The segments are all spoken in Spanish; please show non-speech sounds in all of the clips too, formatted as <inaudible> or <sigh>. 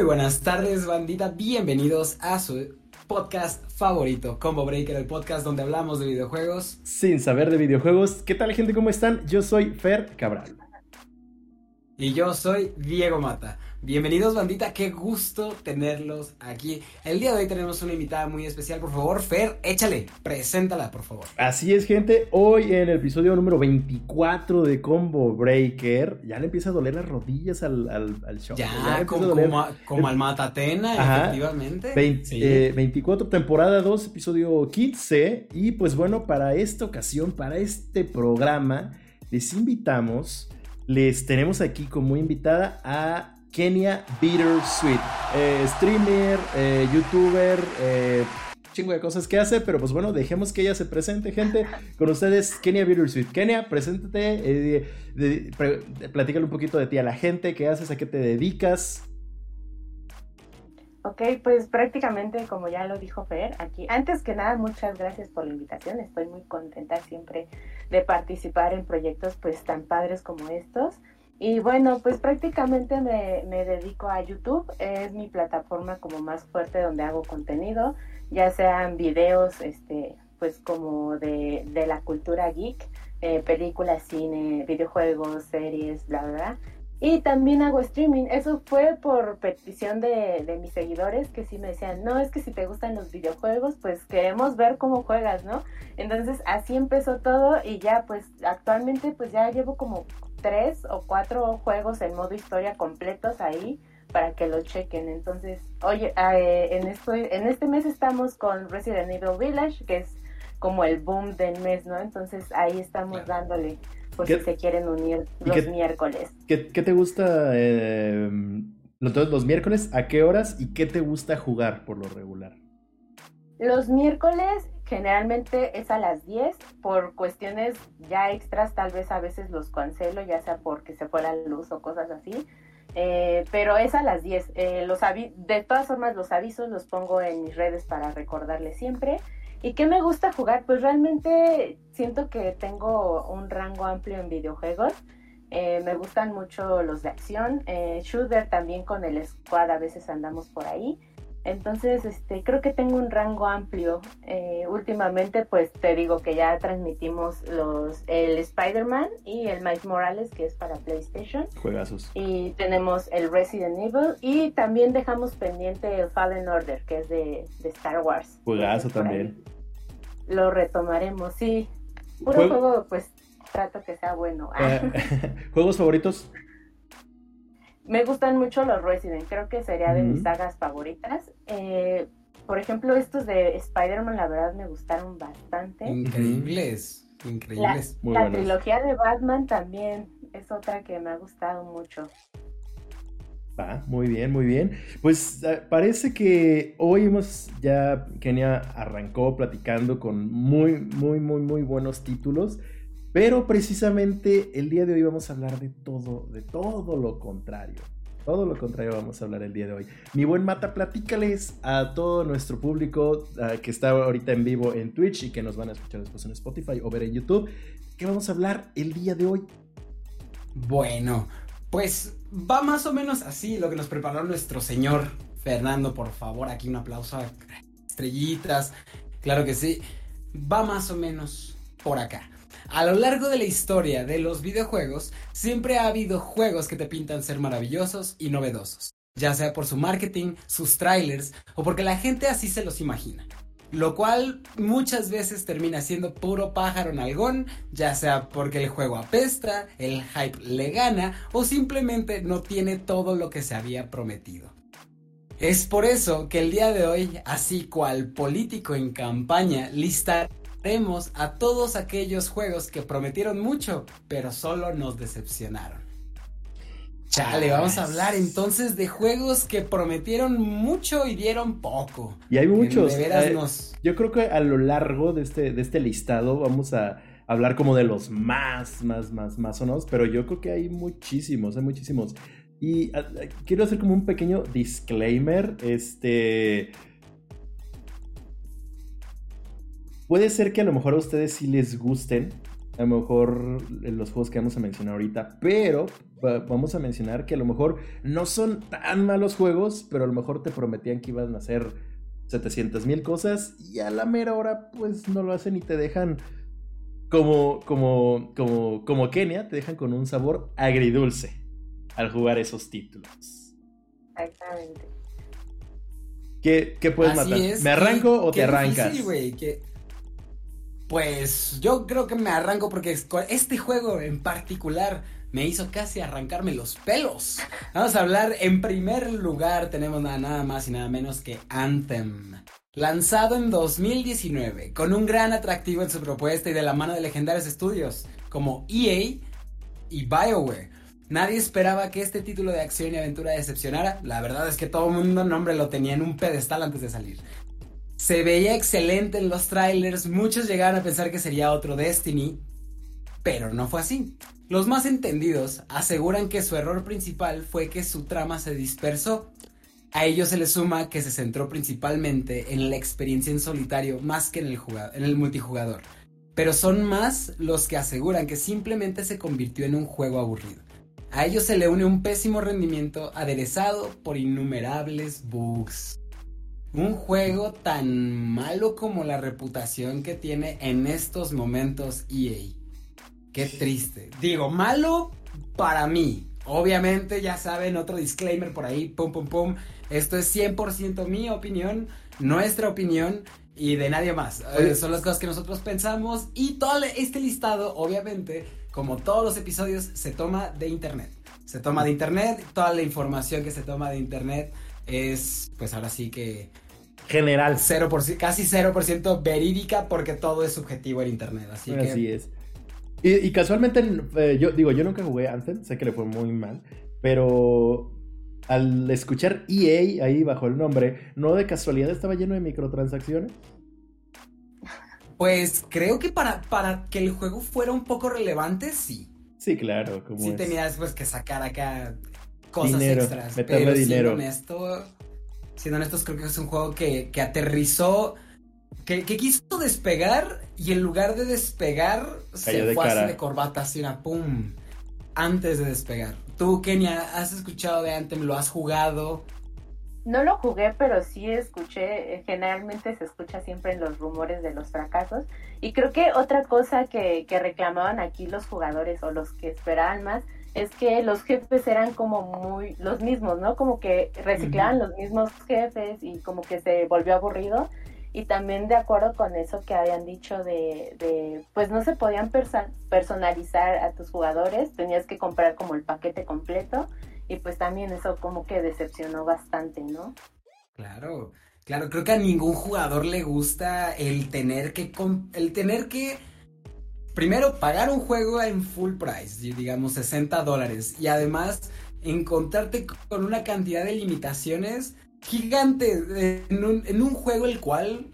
Muy buenas tardes, bandita. Bienvenidos a su podcast favorito, Combo Breaker, el podcast donde hablamos de videojuegos. Sin saber de videojuegos. ¿Qué tal, gente? ¿Cómo están? Yo soy Fer Cabral. Y yo soy Diego Mata. Bienvenidos, bandita. Qué gusto tenerlos aquí. El día de hoy tenemos una invitada muy especial. Por favor, Fer, échale. Preséntala, por favor. Así es, gente. Hoy en el episodio número 24 de Combo Breaker, ya le empieza a doler las rodillas al, al, show. Ya, como, al Matatena, efectivamente. 24, eh, temporada 2, episodio 15. Y pues bueno, para esta ocasión, para este programa, les invitamos, les tenemos aquí como invitada a Kenia Bittersweet. Eh, streamer, eh, youtuber, eh, chingo de cosas que hace, pero pues bueno, dejemos que ella se presente, gente. Con ustedes, Kenia Bittersweet. Kenia, preséntate, eh, platícale un poquito de ti a la gente, qué haces, a qué te dedicas. Ok, pues prácticamente como ya lo dijo Fer, aquí, antes que nada, muchas gracias por la invitación. Estoy muy contenta siempre de participar en proyectos pues tan padres como estos. Y bueno, pues prácticamente me, me, dedico a YouTube, es mi plataforma como más fuerte donde hago contenido, ya sean videos, este, pues como de, de la cultura geek, eh, películas, cine, videojuegos, series, bla, bla, Y también hago streaming. Eso fue por petición de, de, mis seguidores que sí me decían, no, es que si te gustan los videojuegos, pues queremos ver cómo juegas, ¿no? Entonces así empezó todo y ya pues actualmente pues ya llevo como tres o cuatro juegos en modo historia completos ahí para que lo chequen. Entonces, oye, eh, en, esto, en este mes estamos con Resident Evil Village, que es como el boom del mes, ¿no? Entonces ahí estamos dándole, por si se quieren unir los miércoles. ¿qué, te gusta eh, los miércoles? ¿A qué horas? ¿Y qué te gusta jugar por lo regular? Los miércoles Generalmente es a las 10 por cuestiones ya extras, tal vez a veces los cancelo, ya sea porque se fue la luz o cosas así. Eh, pero es a las 10. Eh, los de todas formas, los avisos los pongo en mis redes para recordarles siempre. ¿Y qué me gusta jugar? Pues realmente siento que tengo un rango amplio en videojuegos. Eh, me gustan mucho los de acción. shooter también con el squad a veces andamos por ahí. Entonces, este, creo que tengo un rango amplio. Eh, últimamente, pues te digo que ya transmitimos los el Spider-Man y el Miles Morales, que es para PlayStation. Juegazos. Y tenemos el Resident Evil y también dejamos pendiente el Fallen Order, que es de, Star Wars. Juegazo también. Lo retomaremos, sí. Puro juego, pues trato que sea bueno. Eh, <laughs> ¿Juegos favoritos? Me gustan mucho los Resident, creo que sería de mis sagas favoritas. Eh, por ejemplo, estos de Spider-Man, la verdad me gustaron bastante. Increíbles, increíbles. La, trilogía de Batman también es otra que me ha gustado mucho. Va, muy bien, muy bien. Pues ah, parece que hoy hemos ya, Kenia arrancó platicando con muy, muy, muy, muy buenos títulos. Pero precisamente el día de hoy vamos a hablar de todo, de todo lo contrario. Todo lo contrario vamos a hablar el día de hoy. Mi buen Mata, platícales a todo nuestro público que está ahorita en vivo en Twitch y que nos van a escuchar después en Spotify o ver en YouTube. ¿Qué vamos a hablar el día de hoy? Bueno, pues va más o menos así lo que nos preparó nuestro señor Fernando. Por favor, aquí un aplauso a estrellitas. Claro que sí. Va más o menos por acá. A lo largo de la historia de los videojuegos, siempre ha habido juegos que te pintan ser maravillosos y novedosos, ya sea por su marketing, sus trailers o porque la gente así se los imagina. Lo cual muchas veces termina siendo puro pájaro en algón, ya sea porque el juego apesta, el hype le gana o simplemente no tiene todo lo que se había prometido. Es por eso que el día de hoy, así cual político en campaña, lista A todos aquellos juegos que prometieron mucho, pero solo nos decepcionaron. Chale, vamos a hablar entonces de juegos que prometieron mucho y dieron poco. Y hay muchos. Eh, yo creo que a lo largo de este, de este listado vamos a hablar como de los más, más, más, más o no, pero yo creo que hay muchísimos, hay muchísimos. Y ah, quiero hacer como un pequeño disclaimer, este... Puede ser que a lo mejor a ustedes sí les gusten a lo mejor los juegos que vamos a mencionar ahorita, pero vamos a mencionar que a lo mejor no son tan malos juegos, pero a lo mejor te prometían que iban a hacer 700 mil cosas y a la mera hora pues no lo hacen y te dejan como, como, como, como Kenia, te dejan con un sabor agridulce al jugar esos títulos. Exactamente. ¿Qué, qué puedes matar? ¿Me arranco o te arrancas? Pues yo creo que me arranco porque este juego en particular me hizo casi arrancarme los pelos. Vamos a hablar en primer lugar, tenemos nada, más y nada menos que Anthem. Lanzado en 2019, con un gran atractivo en su propuesta y de la mano de legendarios estudios como EA y BioWare. Nadie esperaba que este título de acción y aventura decepcionara. La verdad es que todo el mundo nombre lo tenía en un pedestal antes de salir. Se veía excelente en los trailers, muchos llegaron a pensar que sería otro Destiny, pero no fue así. Los más entendidos aseguran que su error principal fue que su trama se dispersó. A ello se le suma que se centró principalmente en la experiencia en solitario más que en el, en el multijugador. Pero son más los que aseguran que simplemente se convirtió en un juego aburrido. A ello se le une un pésimo rendimiento aderezado por innumerables bugs. Un juego tan malo como la reputación que tiene en estos momentos EA. Qué triste. Digo, malo para mí. Obviamente, ya saben, otro disclaimer por ahí, pum, pum, pum. Esto es 100% mi opinión, nuestra opinión y de nadie más. Eh, son las cosas que nosotros pensamos y todo este listado, obviamente, como todos los episodios, se toma de internet. Se toma de internet, toda la información que se toma de internet es, pues ahora sí que... General. 0%, casi 0% verídica porque todo es subjetivo en internet. Así, así es. Y, casualmente, eh, yo digo, yo nunca jugué Anthem, sé que le fue muy mal, pero al escuchar EA ahí bajo el nombre, ¿no de casualidad estaba lleno de microtransacciones? Pues creo que para, para que el juego fuera un poco relevante, sí. Sí, claro. Como sí tenías pues que sacar acá cosas extras. Meterle pero dinero. Siendo honesto, siendo honestos, creo que es un juego que, que aterrizó que, quiso despegar y en lugar de despegar se fue así de corbata, así una pum, antes de despegar. Tú, Kenia, ¿has escuchado de Anthem? ¿Lo has jugado? No lo jugué, pero sí escuché, eh, generalmente se escucha siempre en los rumores de los fracasos. Y creo que otra cosa que, que reclamaban aquí los jugadores o los que esperaban más es que los jefes eran como muy los mismos, ¿no? Como que reciclaban los mismos jefes y como que se volvió aburrido y también de acuerdo con eso que habían dicho de, de pues no se podían personalizar a tus jugadores, tenías que comprar como el paquete completo y pues también eso como que decepcionó bastante, ¿no? Claro, claro, creo que a ningún jugador le gusta el tener que, el tener que, primero, pagar un juego en full price, digamos 60 dólares, y además encontrarte con una cantidad de limitaciones gigante en un, en un juego el cual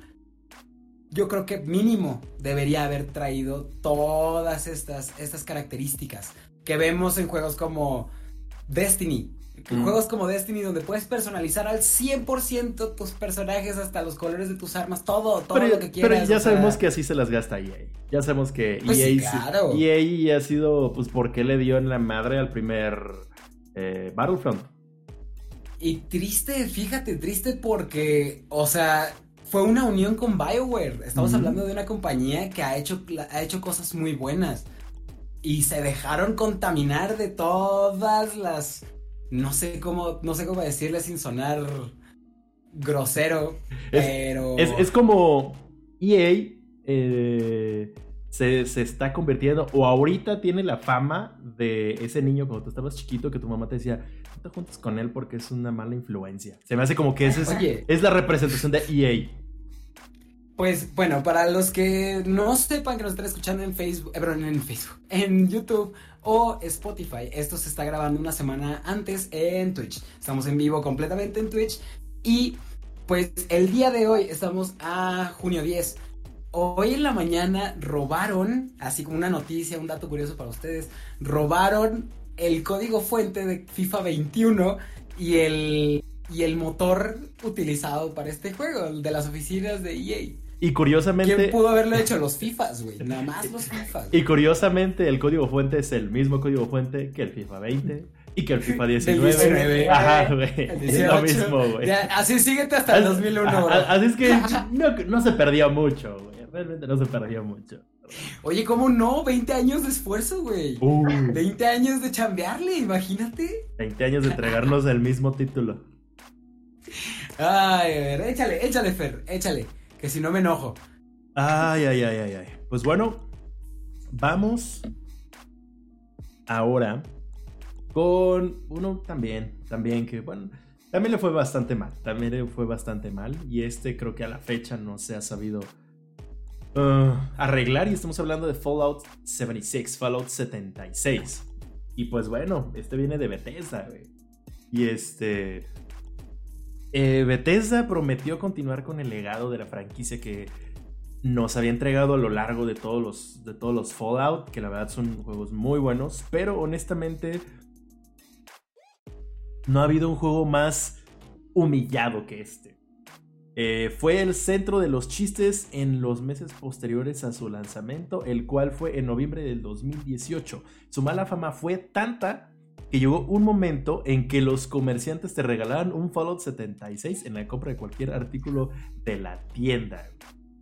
yo creo que mínimo debería haber traído todas estas, estas características que vemos en juegos como Destiny. Juegos como Destiny donde puedes personalizar al 100% tus personajes hasta los colores de tus armas, todo, todo lo que quieras. Pero ya sabemos que así se las gasta EA. Ya sabemos que pues EA, EA ha sido, pues, porque le dio en la madre al primer eh, Battlefront? Y triste, fíjate, triste porque, o sea, fue una unión con BioWare. Estamos hablando de una compañía que ha hecho, ha hecho cosas muy buenas. Y se dejaron contaminar de todas las. No sé cómo. No sé cómo decirle sin sonar grosero. pero. Es, como. EA. Eh, se, se, está convirtiendo, o ahorita tiene la fama de ese niño cuando tú estabas chiquito que tu mamá te decía, no te juntes con él porque es una mala influencia. Se me hace como que ese es, es la representación de EA. Pues bueno, para los que no sepan que nos están escuchando en Facebook, eh, perdón, en Facebook, en YouTube o Spotify, esto se está grabando una semana antes en Twitch. Estamos en vivo completamente en Twitch y pues el día de hoy estamos a junio 10. Hoy en la mañana robaron, así como una noticia, un dato curioso para ustedes, robaron el código fuente de FIFA 21 y el, y el motor utilizado para este juego, de las oficinas de EA. Y curiosamente. ¿Quién pudo haberlo hecho? Los FIFAs, güey. Nada más los FIFAs. Y curiosamente, el código fuente es el mismo código fuente que el FIFA 20 y que el FIFA 19. 19. Ajá, güey. Es lo 18. mismo, güey. Así síguete hasta el 2001, Ajá, bro. Así es que <laughs> no, no se perdió mucho, güey. Realmente no se perdió mucho. Oye, ¿cómo no? 20 años de esfuerzo, güey. Uh, 20 años de chambearle, imagínate. 20 años de entregarnos el mismo título. Ay, a ver, échale, échale, Fer, échale. Que si no me enojo. Ay, ay, ay, ay, ay. Pues bueno, vamos ahora con uno también, también que, bueno, también le fue bastante mal, también le fue bastante mal y este creo que a la fecha no se ha sabido uh, arreglar y estamos hablando de Fallout 76, Fallout 76. Y pues bueno, este viene de Bethesda, güey. Y este... eh, Bethesda prometió continuar con el legado de la franquicia que nos había entregado a lo largo de todos los, de todos los Fallout, que la verdad son juegos muy buenos, pero honestamente no ha habido un juego más humillado que este. Eh, fue el centro de los chistes en los meses posteriores a su lanzamiento, el cual fue en noviembre del 2018. Su mala fama fue tanta que llegó un momento en que los comerciantes te regalaban un Fallout 76 en la compra de cualquier artículo de la tienda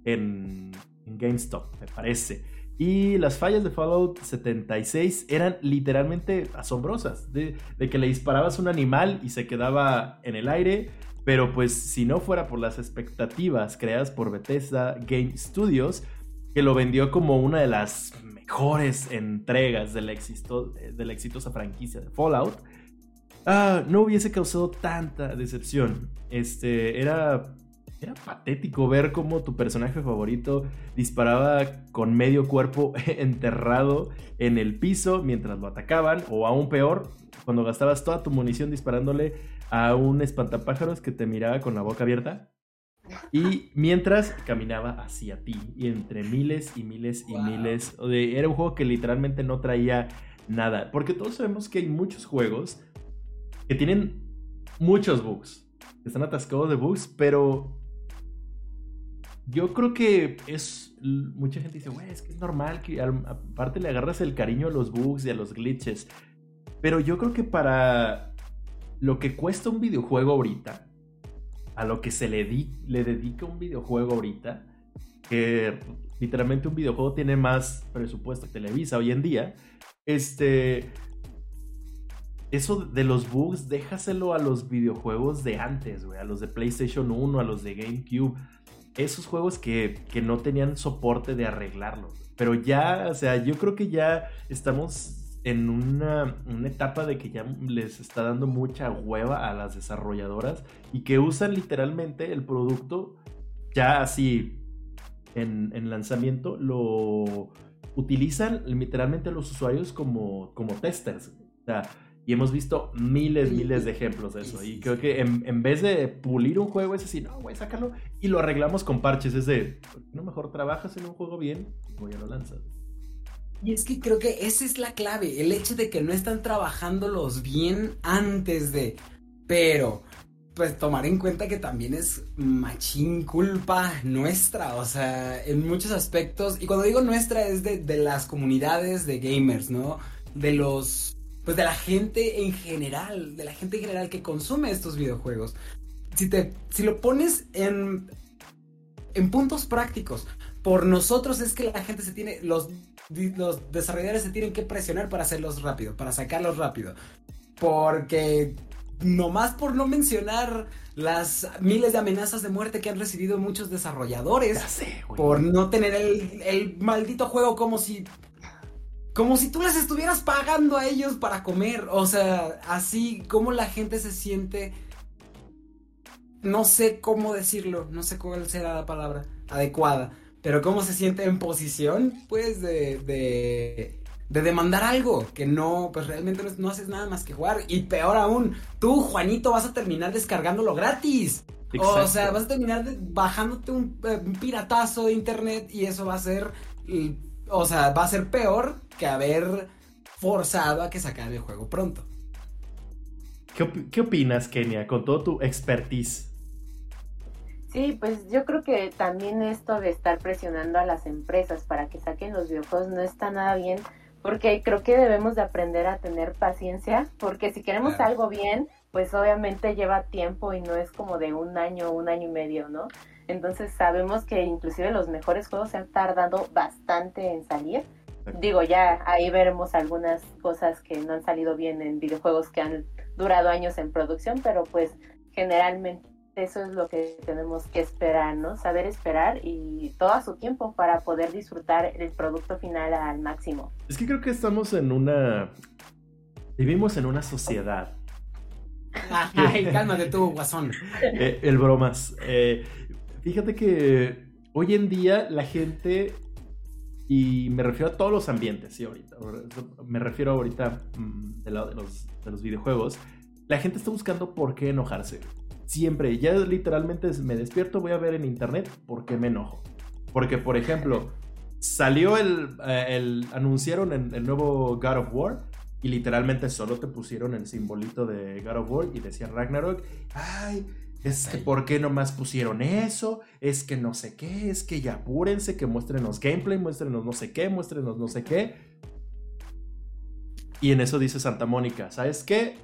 en, GameStop, me parece. Y las fallas de Fallout 76 eran literalmente asombrosas. De, de, que le disparabas un animal y se quedaba en el aire. Pero pues si no fuera por las expectativas creadas por Bethesda Game Studios, que lo vendió como una de las mejores entregas de la, exitosa franquicia de Fallout, ah, no hubiese causado tanta decepción. Este era era patético ver cómo tu personaje favorito disparaba con medio cuerpo <laughs> enterrado en el piso mientras lo atacaban, o aún peor, cuando gastabas toda tu munición disparándole a un espantapájaros que te miraba con la boca abierta. Y mientras caminaba hacia ti, y entre miles y miles y wow. miles. De, era un juego que literalmente no traía nada. Porque todos sabemos que hay muchos juegos que tienen muchos bugs. Están atascados de bugs, pero yo creo que es. Mucha gente dice, güey, es que es normal que aparte le agarras el cariño a los bugs y a los glitches. Pero yo creo que para lo que cuesta un videojuego ahorita, a lo que se le, di, le dedica un videojuego ahorita, que literalmente un videojuego tiene más presupuesto que Televisa hoy en día, este. Eso de los bugs, déjaselo a los videojuegos de antes, a los de PlayStation 1, a los de GameCube esos juegos que, que, no tenían soporte de arreglarlo. Pero ya, o sea, yo creo que ya estamos en una, una, etapa de que ya les está dando mucha hueva a las desarrolladoras y que usan literalmente el producto ya así en, en lanzamiento, lo utilizan literalmente los usuarios como, como testers. O sea, y hemos visto miles, miles de ejemplos de eso. Y creo que en, en vez de pulir un juego, es así, no, güey, sácalo y lo arreglamos con parches. Es de, no mejor trabajas en un juego bien y ya lo lanzas. Y es que creo que esa es la clave, el hecho de que no están trabajándolos bien antes de. Pero, pues tomar en cuenta que también es machín culpa nuestra, o sea, en muchos aspectos. Y cuando digo nuestra es de, de las comunidades de gamers, ¿no? De los pues de la gente en general, de la gente en general que consume estos videojuegos. Si, te, si lo pones en, en puntos prácticos, por nosotros es que la gente se tiene, los, los desarrolladores se tienen que presionar para hacerlos rápido, para sacarlos rápido. Porque nomás por no mencionar las miles de amenazas de muerte que han recibido muchos desarrolladores sé, por no tener el, el maldito juego como si como si tú les estuvieras pagando a ellos para comer. O sea, así como la gente se siente. No sé cómo decirlo, no sé cuál será la palabra adecuada, pero cómo se siente en posición, pues, de, de, de demandar algo que no, pues realmente no, no, haces nada más que jugar. Y peor aún, tú, Juanito, vas a terminar descargándolo gratis. Exacto. O sea, vas a terminar bajándote un, un piratazo de internet y eso va a ser o sea, va a ser peor que haber forzado a que sacar el juego pronto. ¿Qué, op qué opinas, Kenia, con todo tu expertise? Sí, pues yo creo que también esto de estar presionando a las empresas para que saquen los videojuegos no está nada bien, porque creo que debemos de aprender a tener paciencia, porque si queremos algo bien, pues obviamente lleva tiempo y no es como de un año, un año y medio, ¿no? Entonces sabemos que inclusive los mejores juegos se han tardado bastante en salir. Digo, ya ahí veremos algunas cosas que no han salido bien en videojuegos que han durado años en producción, pero pues generalmente eso es lo que tenemos que esperar, ¿no? Saber esperar y todo a su tiempo para poder disfrutar el producto final al máximo. Es que creo que estamos en una... Vivimos en una sociedad. Ay, cálmate tú, guasón. <laughs> Eh, el bromas. Eh, fíjate que hoy en día la gente, y me refiero a todos los ambientes, sí, ahorita, me refiero ahorita mm, del lado de los, de los videojuegos, la gente está buscando por qué enojarse. Siempre, ya literalmente me despierto, voy a ver en internet por qué me enojo. Porque, por ejemplo, salió el, eh, el anunciaron el, el, nuevo God of War y literalmente solo te pusieron el simbolito de God of War y decía Ragnarok. Ay, es que ¿por qué nomás pusieron eso? Es que no sé qué, es que ya apúrense, que muéstrenos gameplay, muéstrenos no sé qué, muéstrenos no sé qué. Y en eso dice Santa Mónica, ¿sabes qué?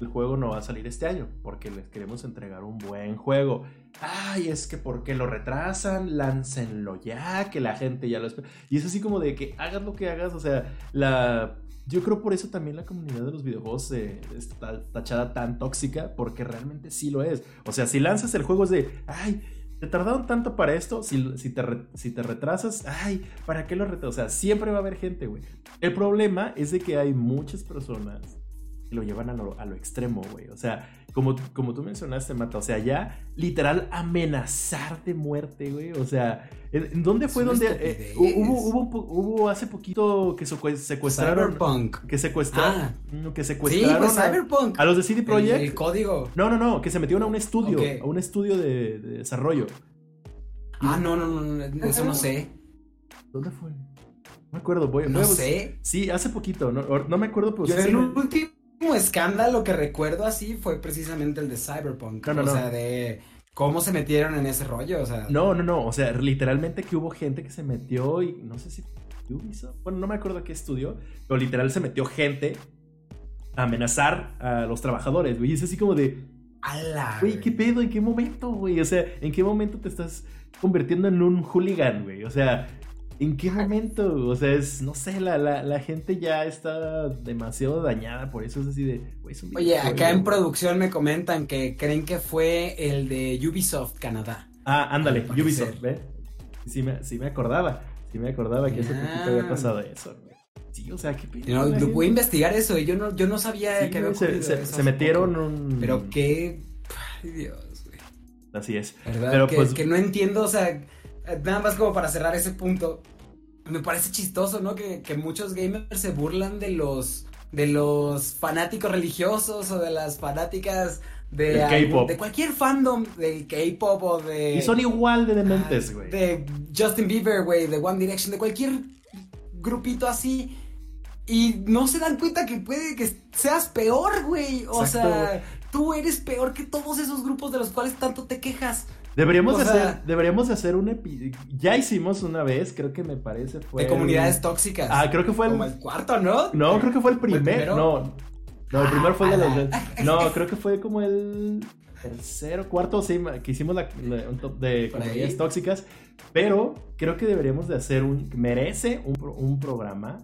El juego no va a salir este año porque les queremos entregar un buen juego. Ay, es que ¿por qué lo retrasan? Láncenlo ya, que la gente ya lo espera. Y es así como de que hagas lo que hagas, o sea, la... Yo creo por eso también la comunidad de los videojuegos eh, está tachada tan tóxica, porque realmente sí lo es. O sea, si lanzas el juego es de, ay, te tardaron tanto para esto, si, si, te, si te retrasas, ay, ¿para qué lo retrasas? O sea, siempre va a haber gente, güey. El problema es de que hay muchas personas lo llevan a lo, a lo extremo, güey. O sea, como, como tú mencionaste, Mata, o sea, ya literal amenazar de muerte, güey. O sea, ¿en dónde fue donde eh, hubo, hubo, hubo, hace poquito que secuestraron Cyberpunk. que secuestraron ah. que secuestraron sí, pues, Cyberpunk. A, los de CD Projekt. El, el, código. No, no, no, que se metieron a un estudio, okay. a un estudio de, de desarrollo. Ah, no, no, no, eso no sé. ¿Dónde fue? No me acuerdo, voy, no voy a sé. Sí, hace poquito, no, no me acuerdo, pero Yo sí el último último escándalo que recuerdo así fue precisamente el de Cyberpunk. No, no, o no. sea, de cómo se metieron en ese rollo. O sea, no, no, no. O sea, literalmente que hubo gente que se metió y no sé si Ubisoft. Bueno, no me acuerdo qué estudio, pero literal se metió gente a amenazar a los trabajadores, güey. Y es así como de. ¡Hala! Güey, ¿qué pedo? ¿En qué momento, güey? O sea, ¿en qué momento te estás convirtiendo en un hooligan, güey? O sea, ¿En qué momento? O sea, es, no sé, la, la, la, gente ya está demasiado dañada, por eso es así de... Wey, es Oye, acá en producción me comentan que creen que fue el de Ubisoft Canadá. Ah, ándale, Ubisoft, ¿ve? Sí me, sí me acordaba, sí me acordaba que hace poquito había pasado eso, güey. Sí, o sea, qué no, lo voy a investigar eso, yo no, yo no sabía sí, que había se, se, se metieron un... Pero qué... Ay, Dios, güey. Así es. ¿Verdad? Pero que, pues... que no entiendo, o sea nada más como para cerrar ese punto, me parece chistoso, ¿no? Que, que, muchos gamers se burlan de los de los fanáticos religiosos o de las fanáticas de, algún, de cualquier fandom del K-pop o de y son igual de dementes, güey. De Justin Bieber, güey, de One Direction, de cualquier grupito así. Y no se dan cuenta que puede que seas peor, güey. O Exacto. sea, tú eres peor que todos esos grupos de los cuales tanto te quejas. Deberíamos, O sea- hacer, deberíamos de hacer un epi- Ya hicimos una vez, creo que me parece fue. de comunidades tóxicas. Ah, creo que fue el. Como el cuarto, ¿no? No, creo que fue el ¿Fue el primer. primero? No. No, el primero fue el de los. ala. No, creo que fue como el tercero, cuarto, sí, que hicimos la, la- un top de comunidades tóxicas. Pero creo que deberíamos de hacer un. Merece un, un programa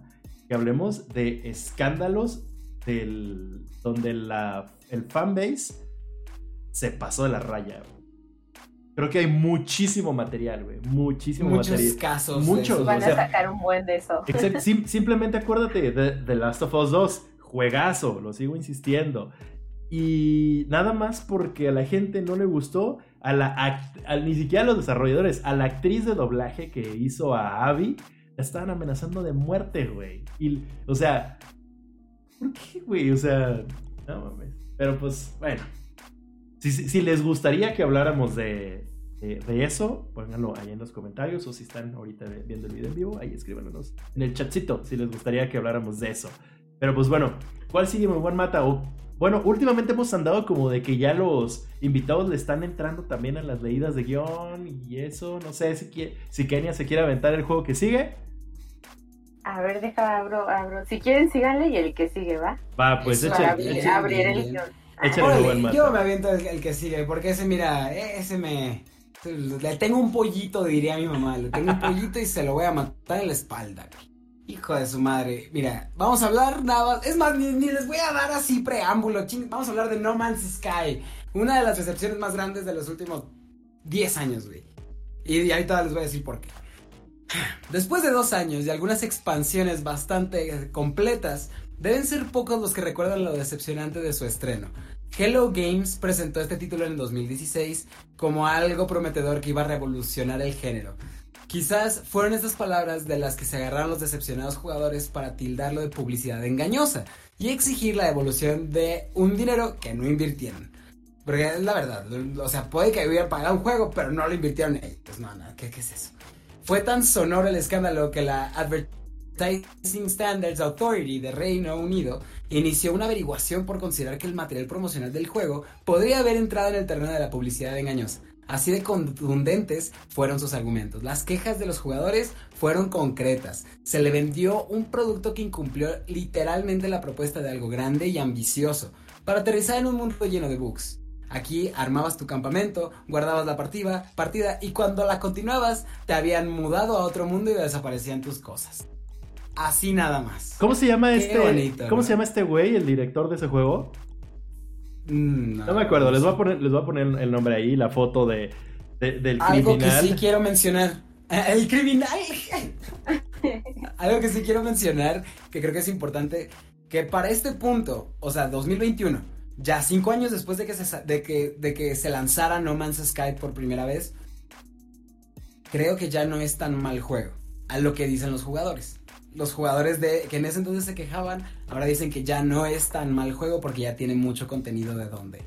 que hablemos de escándalos del. donde la, el fanbase se pasó de la raya. Creo que hay muchísimo material, güey. Muchísimo Muchos material. casos. de Muchos. Van o sea, a sacar un buen de eso. Sim- <laughs> simplemente acuérdate de The Last of Us 2, juegazo, lo sigo insistiendo. Y nada más porque a la gente no le gustó, a la act- a- ni siquiera a los desarrolladores, a la actriz de doblaje que hizo a Abby, la estaban amenazando de muerte, güey. Y, o sea, ¿por qué, güey? O sea, no mames. Pero pues, bueno. Si, si- si les gustaría que habláramos de, de, de eso, pónganlo ahí en los comentarios o si están ahorita viendo el video en vivo, ahí escríbanos en el chatcito si les gustaría que habláramos de eso. Pero pues bueno, ¿cuál sigue mi buen mata? O Bueno, últimamente hemos andado como de que ya los invitados le están entrando también a las leídas de guion y eso. No sé si, si Kenia se quiere aventar el juego que sigue. A ver, deja, abro, abro. Si quieren, síganle y el que sigue, ¿va? Va, pues échale. Abrir, el guion. Échale yo me aviento el, que sigue, porque ese, mira, ese me... Le tengo un pollito, diría mi mamá. Le tengo un pollito y se lo voy a matar en la espalda. Hijo de su madre. Mira, vamos a hablar nada más. Es más, ni, les voy a dar así preámbulo. vamos a hablar de No Man's Sky. Una de las recepciones más grandes de los últimos 10 años, güey. Y, y ahorita les voy a decir por qué. Después de dos años y algunas expansiones bastante completas, deben ser pocos los que recuerdan lo decepcionante de su estreno. Hello Games presentó este título en el 2016 como algo prometedor que iba a revolucionar el género. Quizás fueron estas palabras de las que se agarraron los decepcionados jugadores para tildarlo de publicidad engañosa y exigir la devolución de un dinero que no invirtieron. Porque es la verdad, o sea, puede que hubieran pagado un juego, pero no lo invirtieron ellos. No, no, ¿qué, es eso? Fue tan sonoro el escándalo que la Advertising Standards Authority de Reino Unido inició una averiguación por considerar que el material promocional del juego podría haber entrado en el terreno de la publicidad engañosa. Así de contundentes fueron sus argumentos. Las quejas de los jugadores fueron concretas. Se le vendió un producto que incumplió literalmente la propuesta de algo grande y ambicioso para aterrizar en un mundo lleno de bugs. Aquí armabas tu campamento, guardabas la partida, partida y cuando la continuabas te habían mudado a otro mundo y desaparecían tus cosas. Así nada más. ¿Cómo se llama este? ¿Cómo se llama este güey, el director de ese juego? Mm, no, me acuerdo, les voy, a poner, les voy a poner el nombre ahí, la foto de, del Algo que sí quiero mencionar. El criminal. <laughs> Algo que sí quiero mencionar, que creo que es importante, que para este punto, o sea, 2021, ya cinco años después de que se, de que, de que se lanzara No Man's Sky por primera vez, creo que ya no es tan mal juego, a lo que dicen los jugadores. Los jugadores de que en ese entonces se quejaban, ahora dicen que ya no es tan mal juego porque ya tiene mucho contenido de donde.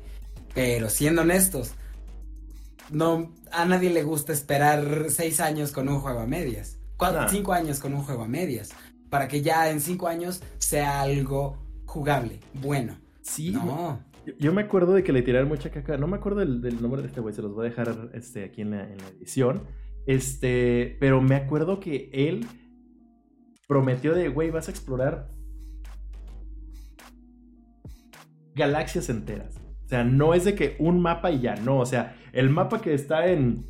Pero siendo honestos, no a nadie le gusta esperar seis años con un juego a medias. Cuatro, cinco años con un juego a medias. Para que ya en cinco años sea algo jugable, bueno. Sí. No. Yo, me acuerdo de que le tiraron mucha caca. No me acuerdo del, nombre de este güey, se los voy a dejar este, aquí en la, edición. Este, pero me acuerdo que él prometió de, güey, vas a explorar galaxias enteras. O sea, no es de que un mapa y ya, no. O sea, el mapa que está en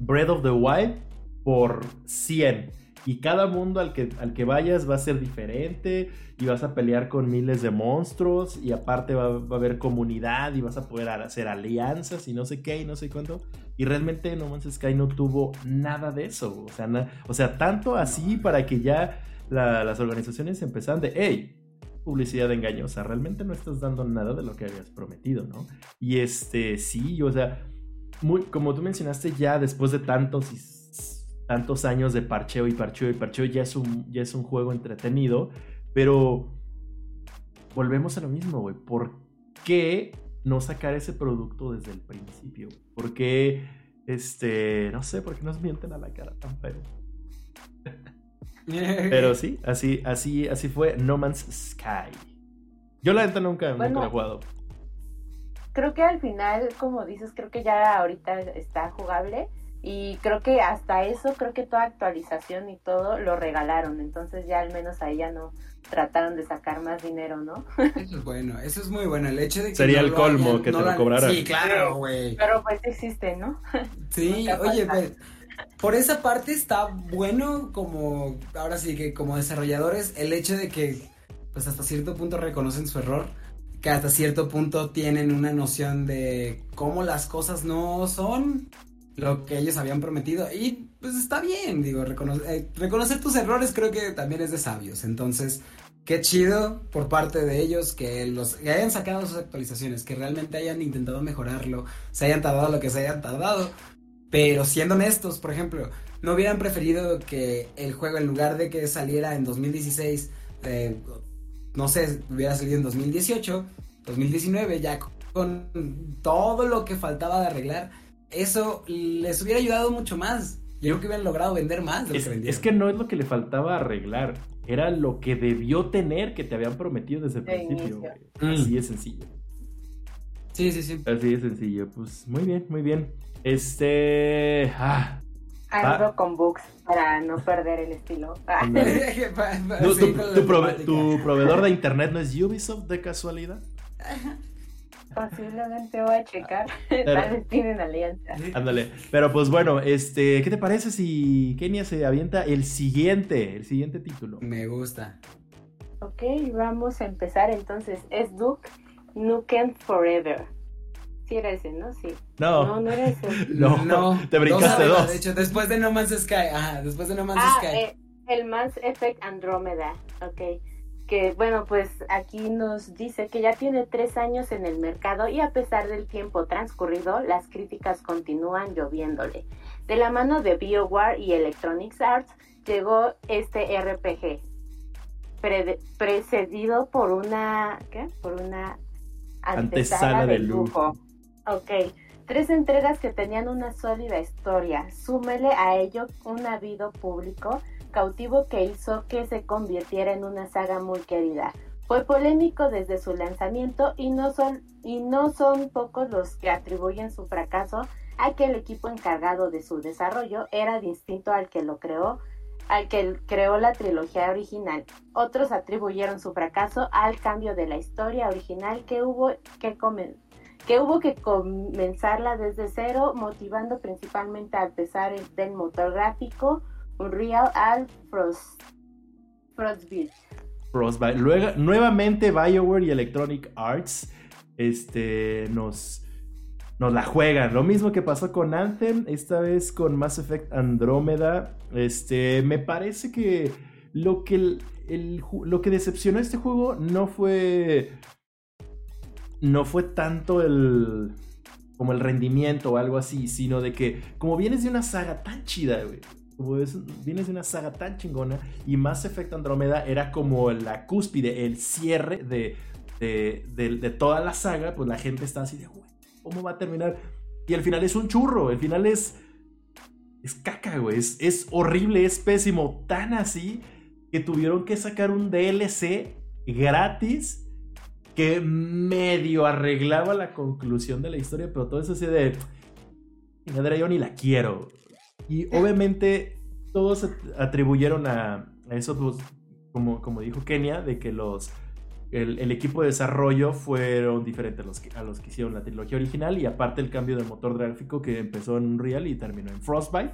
Breath of the Wild por 100. Y cada mundo al que, al que vayas va a ser diferente y vas a pelear con miles de monstruos y aparte va, a haber comunidad y vas a poder hacer alianzas y no sé qué y no sé cuánto. Y realmente No Man's Sky no tuvo nada de eso. O sea, o sea tanto así para que ya las organizaciones empezaran de, hey, publicidad engañosa, realmente no estás dando nada de lo que habías prometido, ¿no? Y este, sí, o sea, muy, como tú mencionaste, ya después de tantos tantos años de parcheo y parcheo y parcheo, ya es un, ya es un juego entretenido, pero volvemos a lo mismo, güey. ¿Por qué no sacar ese producto desde el principio? ¿Por qué, este, no sé, por qué nos mienten a la cara tan feo? <laughs> <laughs> pero sí, así, así, así fue No Man's Sky. Yo la neta nunca, nunca he jugado. Creo que al final, como dices, creo que ya ahorita está jugable y creo que hasta eso, creo que toda actualización y todo lo regalaron. Entonces ya al menos ahí ya no trataron de sacar más dinero, ¿no? <laughs> Eso es bueno, eso es muy bueno. El hecho de que. Sería el colmo que te lo cobraran. Sí, claro, güey. Pero pues existe, ¿no? Sí, <laughs> oye, pues, por esa parte está bueno como, ahora sí que como desarrolladores, el hecho de que pues hasta cierto punto reconocen su error, que hasta cierto punto tienen una noción de cómo las cosas no son lo que ellos habían prometido. Y pues está bien, digo, eh, reconocer tus errores creo que también es de sabios. Entonces, qué chido por parte de ellos que los que hayan sacado sus actualizaciones, que realmente hayan intentado mejorarlo, se hayan tardado lo que se hayan tardado. Pero siendo honestos, por ejemplo, no hubieran preferido que el juego, en lugar de que saliera en 2016, eh, no sé, hubiera salido en 2018, 2019, ya con todo lo que faltaba de arreglar eso les hubiera ayudado mucho más. Yo creo que hubieran logrado vender más de lo es, que vendieron. Es que no es lo que le faltaba arreglar. era lo que debió tener que te habían prometido desde el De principio. Así Mm. de sencillo. Sí, sí, sí. Así de sencillo. Pues muy bien, muy bien. Este. Ah, Ando Ah. con bugs para no perder el estilo. Ah, <laughs> pa- ¿Tu, prove- proveedor de internet no es Ubisoft de casualidad? Posiblemente voy a checar. <laughs> Pero- Tal vez tienen alianza. Ándale. Pero pues bueno, este, ¿qué te parece si Kenia se avienta el siguiente, el siguiente título? Me gusta. Ok, vamos a empezar entonces. Es Duke Nukem Forever. Sí era ese, ¿no? Sí. No, No, no era ese. <laughs> No, te brincaste dos. De hecho, después de No Man's Sky. Ajá, después de No Man's Ah, Sky. eh, el Mass Effect Andromeda. Ok. Que bueno, pues aquí nos dice que ya tiene tres años en el mercado y a pesar del tiempo transcurrido, las críticas continúan lloviéndole. De la mano de BioWare y Electronic Arts llegó este RPG, pre- precedido por una, ¿qué? Por una Antesala antesala de de lujo. Ok, tres entregas que tenían una sólida historia. Súmele a ello un habido público cautivo que hizo que se convirtiera en una saga muy querida. Fue polémico desde su lanzamiento y no son, y no son pocos los que atribuyen su fracaso a que el equipo encargado de su desarrollo era distinto al que lo creó, al que creó la trilogía original. Otros atribuyeron su fracaso al cambio de la historia original que hubo que comen- que hubo que comenzarla desde cero, motivando principalmente al pesar del motor gráfico Unreal al Frost, Frostbite. Frostbite. Luego, nuevamente BioWare y Electronic Arts este, nos, nos la juegan. Lo mismo que pasó con Anthem, esta vez con Mass Effect Andrómeda. Este, me parece que lo que, el- lo que decepcionó este juego no fue... No fue tanto el... Como el rendimiento o algo así, sino de que como vienes de una saga tan chida, güey. Como es- vienes de una saga tan chingona y Mass Effect Andrómeda era como la cúspide, el cierre de, de, de- toda la saga, pues la gente está así de, güey, ¿cómo va a terminar? Y el final es un churro, el final es... Es caca, güey, es, es horrible, es pésimo, tan así que tuvieron que sacar un DLC gratis que medio arreglaba la conclusión de la historia, pero todo eso así de... Chingadera, yo ni la quiero. Y <laughs> obviamente todos at- atribuyeron a, a eso, pues, como, como dijo Kenia, de que los el, el equipo de desarrollo fueron diferentes a los, que, a los que hicieron la trilogía original y aparte el cambio de motor gráfico que empezó en Unreal y terminó en Frostbite.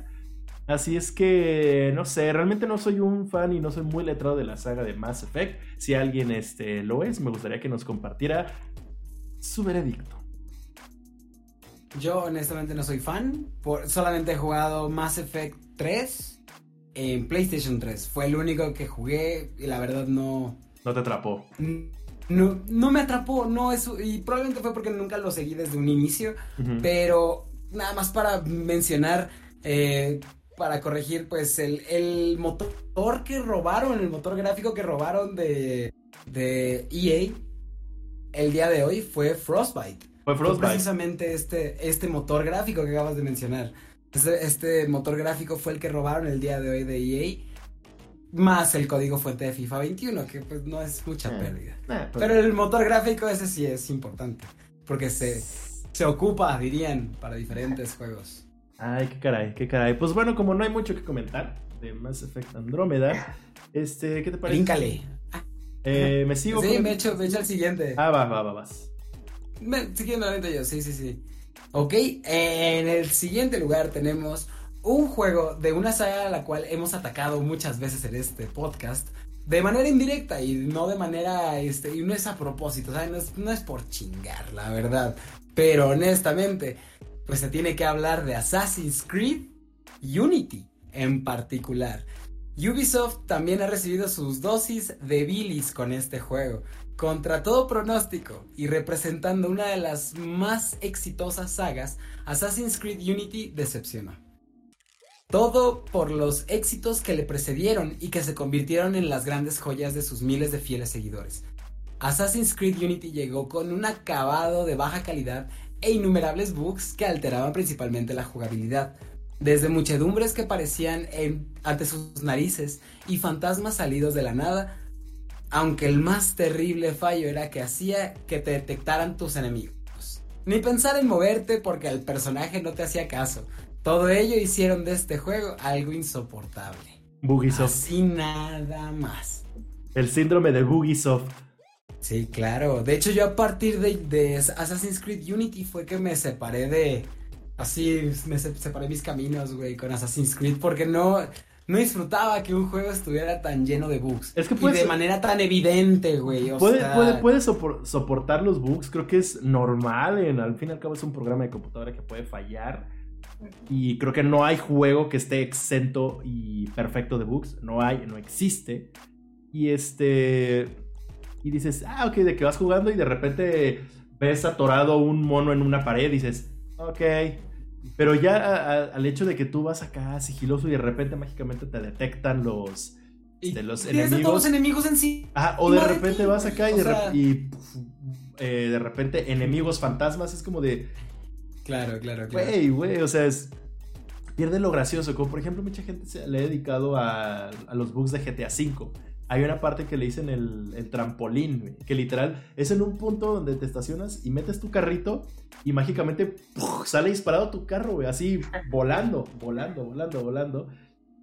Así es que, no sé, realmente no soy un fan y no soy muy letrado de la saga de Mass Effect. Si alguien este, lo es, me gustaría que nos compartiera su veredicto. Yo honestamente no soy fan. Por, solamente he jugado Mass Effect 3 en PlayStation 3. Fue el único que jugué y la verdad no... No te atrapó. No, no me atrapó, no eso. Y probablemente fue porque nunca lo seguí desde un inicio. Pero nada más para mencionar, eh, para corregir, pues el, el motor que robaron, el motor gráfico que robaron de, de EA el día de hoy fue Frostbite. Fue Fue Frostbite. precisamente este, este motor gráfico que acabas de mencionar. Este, este motor gráfico fue el que robaron el día de hoy de EA. Más el código fuente de FIFA 21, que pues no es mucha Eh, pérdida. Ah, pues- Pero el motor gráfico ese sí es importante. Porque se, se ocupa, dirían, para diferentes juegos. Ay, qué caray, qué caray. Pues bueno, como no hay mucho que comentar de Mass Effect Andrómeda, este, ¿qué te parece? Bríncale. Eh, me sigo Sí, con- me echo, me echo al siguiente. Ah, va, va, va, vas. Me- siguiendo la yo, sí, sí, sí. Ok, en el siguiente lugar tenemos un juego de una saga a la cual hemos atacado muchas veces en este podcast. De manera indirecta y no de manera, este, y no es a propósito, ¿sabes? No es, no es por chingar, la verdad. Pero honestamente, pues se tiene que hablar de Assassin's Creed Unity en particular. Ubisoft también ha recibido sus dosis de bilis con este juego. Contra todo pronóstico y representando una de las más exitosas sagas, Assassin's Creed Unity decepcionó. Todo por los éxitos que le precedieron y que se convirtieron en las grandes joyas de sus miles de fieles seguidores. Assassin's Creed Unity llegó con un acabado de baja calidad e innumerables bugs que alteraban principalmente la jugabilidad. desde muchedumbres que parecían ante sus narices y fantasmas salidos de la nada, aunque el más terrible fallo era que hacía que te detectaran tus enemigos. Ni pensar en moverte porque el personaje no te hacía caso. Todo ello hicieron de este juego algo insoportable. Bugisoft. Así nada más. El síndrome de Bugisoft. Sí, claro. De hecho, yo a partir de, de Assassin's Creed Unity fue que me separé de. Así, me separé mis caminos, güey, con Assassin's Creed, porque no no disfrutaba que un juego estuviera tan lleno de bugs. Es que y de manera tan evidente, güey. puede, puede, soportar los bugs, creo que es normal. En, al fin y al cabo es un programa de computadora que puede fallar. Y creo que no hay juego que esté exento y perfecto de bugs. No hay, no existe. Y este. Y dices, ah, ok, de que vas jugando y de repente ves atorado un mono en una pared. Y dices, ok pero ya al hecho de que tú vas acá sigiloso y de repente mágicamente te detectan los, de los enemigos. todos enemigos en sí. o de repente vas acá y, de, eh, de repente enemigos fantasmas. Es como de. Claro, claro, claro. Güey, güey, o sea, es. Pierde lo gracioso. Como por ejemplo, mucha gente se le ha dedicado a, a los bugs de GTA V hay una parte que le dicen el, el trampolín, que literal es en un punto donde te estacionas y metes tu carrito y mágicamente sale disparado tu carro, güey, así volando, volando, volando, volando.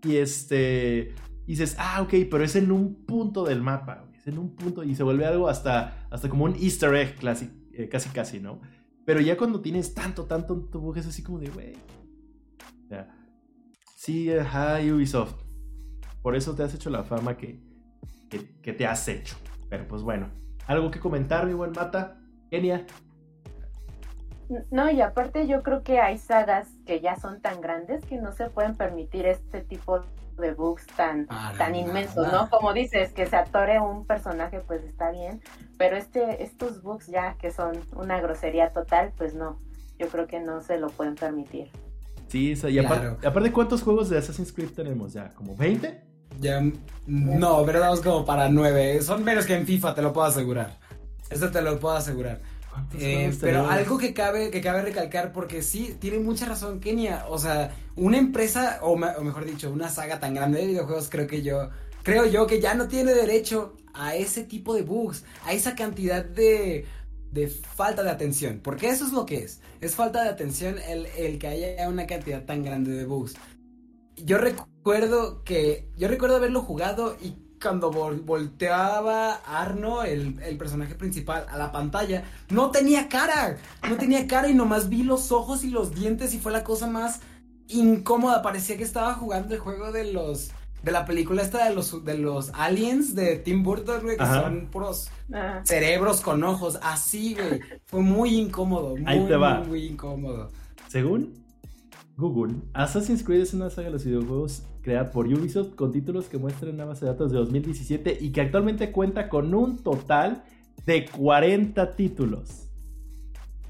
Y este, dices, ah, ok, pero es en un punto del mapa, es en un punto y se vuelve algo hasta, hasta como un easter egg casi, eh, casi, casi, ¿no? Pero ya cuando tienes tanto, tanto tu es así como de, güey. Sí, ajá, Ubisoft. Por eso te has hecho la fama que, que, te has hecho. Pero pues bueno, ¿algo que comentar, mi buen Mata? Kenia. No, y aparte yo creo que hay sagas que ya son tan grandes que no se pueden permitir este tipo de bugs tan, tan inmensos, ¿no? Como dices, que se atore un personaje, pues está bien, pero este, estos bugs ya que son una grosería total, pues no, yo creo que no se lo pueden permitir. Sí, y aparte, aparte, ¿cuántos juegos de Assassin's Creed tenemos ya? ¿Como 20? Ya, no, pero vamos como para nueve. Son menos que en FIFA, te lo puedo asegurar. Eso te lo puedo asegurar. Eh, pero algo que cabe, que cabe recalcar, porque sí, tiene mucha razón Kenia. O sea, una empresa, o, mejor dicho, una saga tan grande de videojuegos, creo que yo, creo yo que ya no tiene derecho a ese tipo de bugs, a esa cantidad de, de falta de atención. Porque eso es lo que es. Es falta de atención el, el que haya una cantidad tan grande de bugs yo recuerdo que, yo recuerdo haberlo jugado y cuando volteaba Arno, el, personaje principal, a la pantalla, no tenía cara, no tenía cara y nomás vi los ojos y los dientes y fue la cosa más incómoda, parecía que estaba jugando el juego de los, de la película esta de los, de los aliens de Tim Burton, güey, que son puros cerebros con ojos, así, güey, fue muy incómodo, muy, muy, muy incómodo. Según Google, Assassin's Creed es una saga de los videojuegos creada por Ubisoft con títulos que muestran una base de datos de 2017 y que actualmente cuenta con un total de 40 títulos.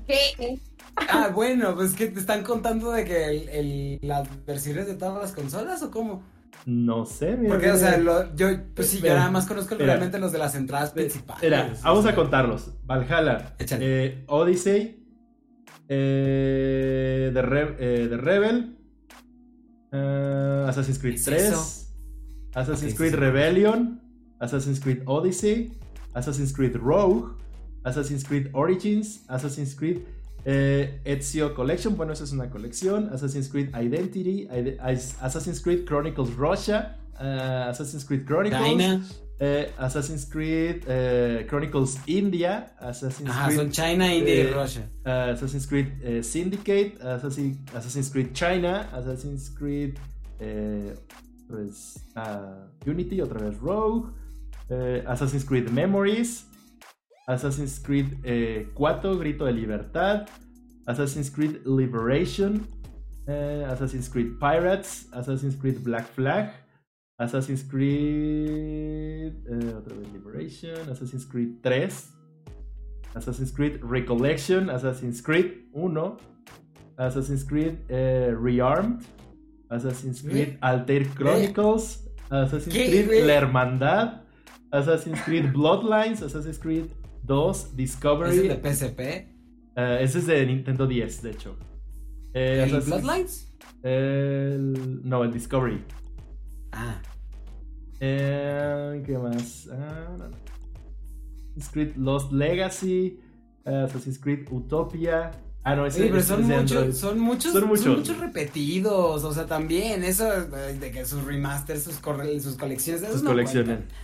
¿Qué? Ah, bueno, pues que te están contando de que las versiones de todas las consolas o cómo? No sé, mira. Porque, o sea, yo, pues sí, yo nada más conozco realmente los de las entradas principales. vamos a contarlos. Valhalla, eh, Odyssey, eh, The, eh, Rebel, uh, Assassin's Creed 3, Assassin's Creed Rebellion, Assassin's Creed Odyssey, Assassin's Creed Rogue, Assassin's Creed Origins, Assassin's Creed eh, Ezio Collection, bueno, esa es una colección, Assassin's Creed Identity, Assassin's Creed Chronicles Russia, uh, Assassin's Creed Chronicles, eh, Assassin's Creed eh, Chronicles India, Assassin's Creed. son China, India y eh, Russia. Assassin's Creed Syndicate, Assassin's Creed China, Assassin's Creed pues, Unity, otra vez Rogue, Assassin's Creed Memories, Assassin's Creed 4, Grito de Libertad, Assassin's Creed Liberation, Assassin's Creed Pirates, Assassin's Creed Black Flag. Assassin's Creed. Eh, otra vez Liberation. Assassin's Creed 3. Assassin's Creed Recollection. Assassin's Creed 1. Assassin's Creed eh, Rearmed. Assassin's Creed Alter Chronicles. Assassin's Creed La Hermandad. Assassin's Creed <laughs> Bloodlines. Assassin's Creed 2 Discovery. ¿Es de PSP? Eh, ese es de Nintendo 10, de hecho. Eh, ¿El Assassin's- Bloodlines? el- no, el Discovery. Ah, Eh, ¿Qué más? Ah. Assassin's Creed Lost Legacy. eh, Assassin's Creed Utopia. Ah, no, ese sí, pero son es de muchos, son muchos, Son son muchos. repetidos, o sea, también eso de que sus remasters, sus, corre- sus colecciones, Sus no colecciones. cuentan.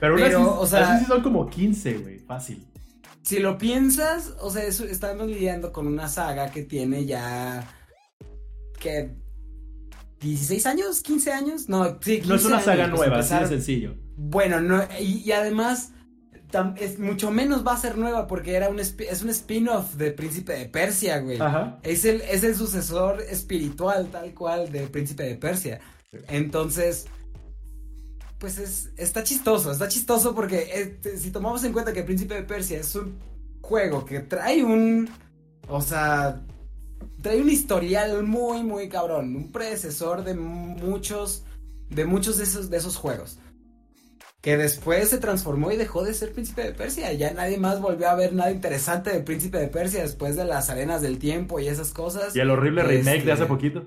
Pero, Pero, o sea- así sí son como 15, güey. Fácil. Si lo piensas, o sea, eso- estamos lidiando con una saga que tiene ya que 16 años, 15 años, no, sí, 15 No es una saga años, nueva, así de sencillo. Bueno, no, y, y además tam- es mucho menos va a ser nueva porque era un es un spin-off de Príncipe de Persia, güey. Ajá. Es el, es el sucesor espiritual, tal cual, de Príncipe de Persia. Entonces, pues es, está chistoso, está chistoso porque este, si tomamos en cuenta que Príncipe de Persia es un juego que trae un, o sea, trae un historial muy, muy cabrón, un predecesor de muchos, de muchos de esos, de esos juegos. Que después se transformó y dejó de ser Príncipe de Persia. Ya nadie más volvió a ver nada interesante de Príncipe de Persia después de las arenas del tiempo y esas cosas. Y el horrible remake Este- de hace poquito.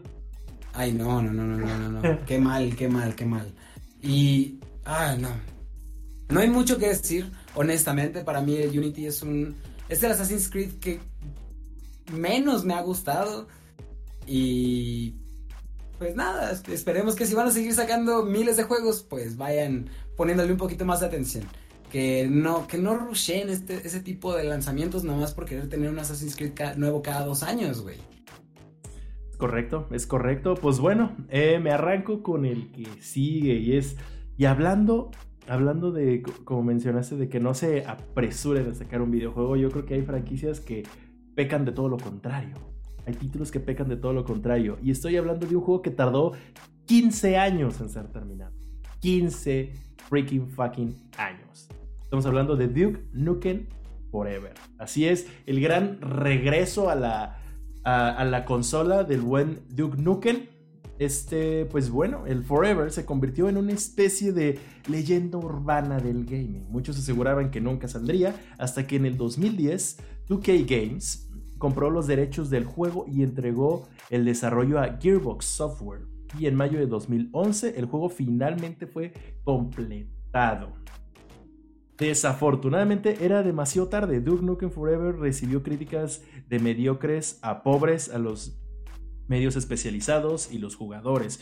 Ay, no, no, no, no, no, no, no. <laughs> qué mal, qué mal, qué mal. Y, ah, no. No hay mucho que decir, honestamente. Para mí, el Unity es un. Es el Assassin's Creed que menos me ha gustado. Y. Pues nada, es- esperemos que si van a seguir sacando miles de juegos, pues vayan poniéndole un poquito más de atención. Que no, que no rushen este, ese tipo de lanzamientos nomás por querer tener un Assassin's Creed nuevo cada dos años, güey. Correcto, es correcto. Pues bueno, eh, me arranco con el que sigue y es. Y hablando, hablando de, co- como mencionaste, de que no se apresuren a sacar un videojuego, yo creo que hay franquicias que pecan de todo lo contrario. Hay títulos que pecan de todo lo contrario. Y estoy hablando de un juego que tardó 15 años en ser terminado. 15 freaking fucking años. Estamos hablando de Duke Nukem Forever. Así es, el gran regreso a la, a, la consola del buen Duke Nukem. Este, pues bueno, el Forever se convirtió en una especie de leyenda urbana del gaming. Muchos aseguraban que nunca saldría, hasta que en el 2010 2K Games compró los derechos del juego y entregó el desarrollo a Gearbox Software. Y en mayo de 2011 el juego finalmente fue completado. Desafortunadamente era demasiado tarde. Duke Nukem Forever recibió críticas de mediocres a pobres a los medios especializados y los jugadores.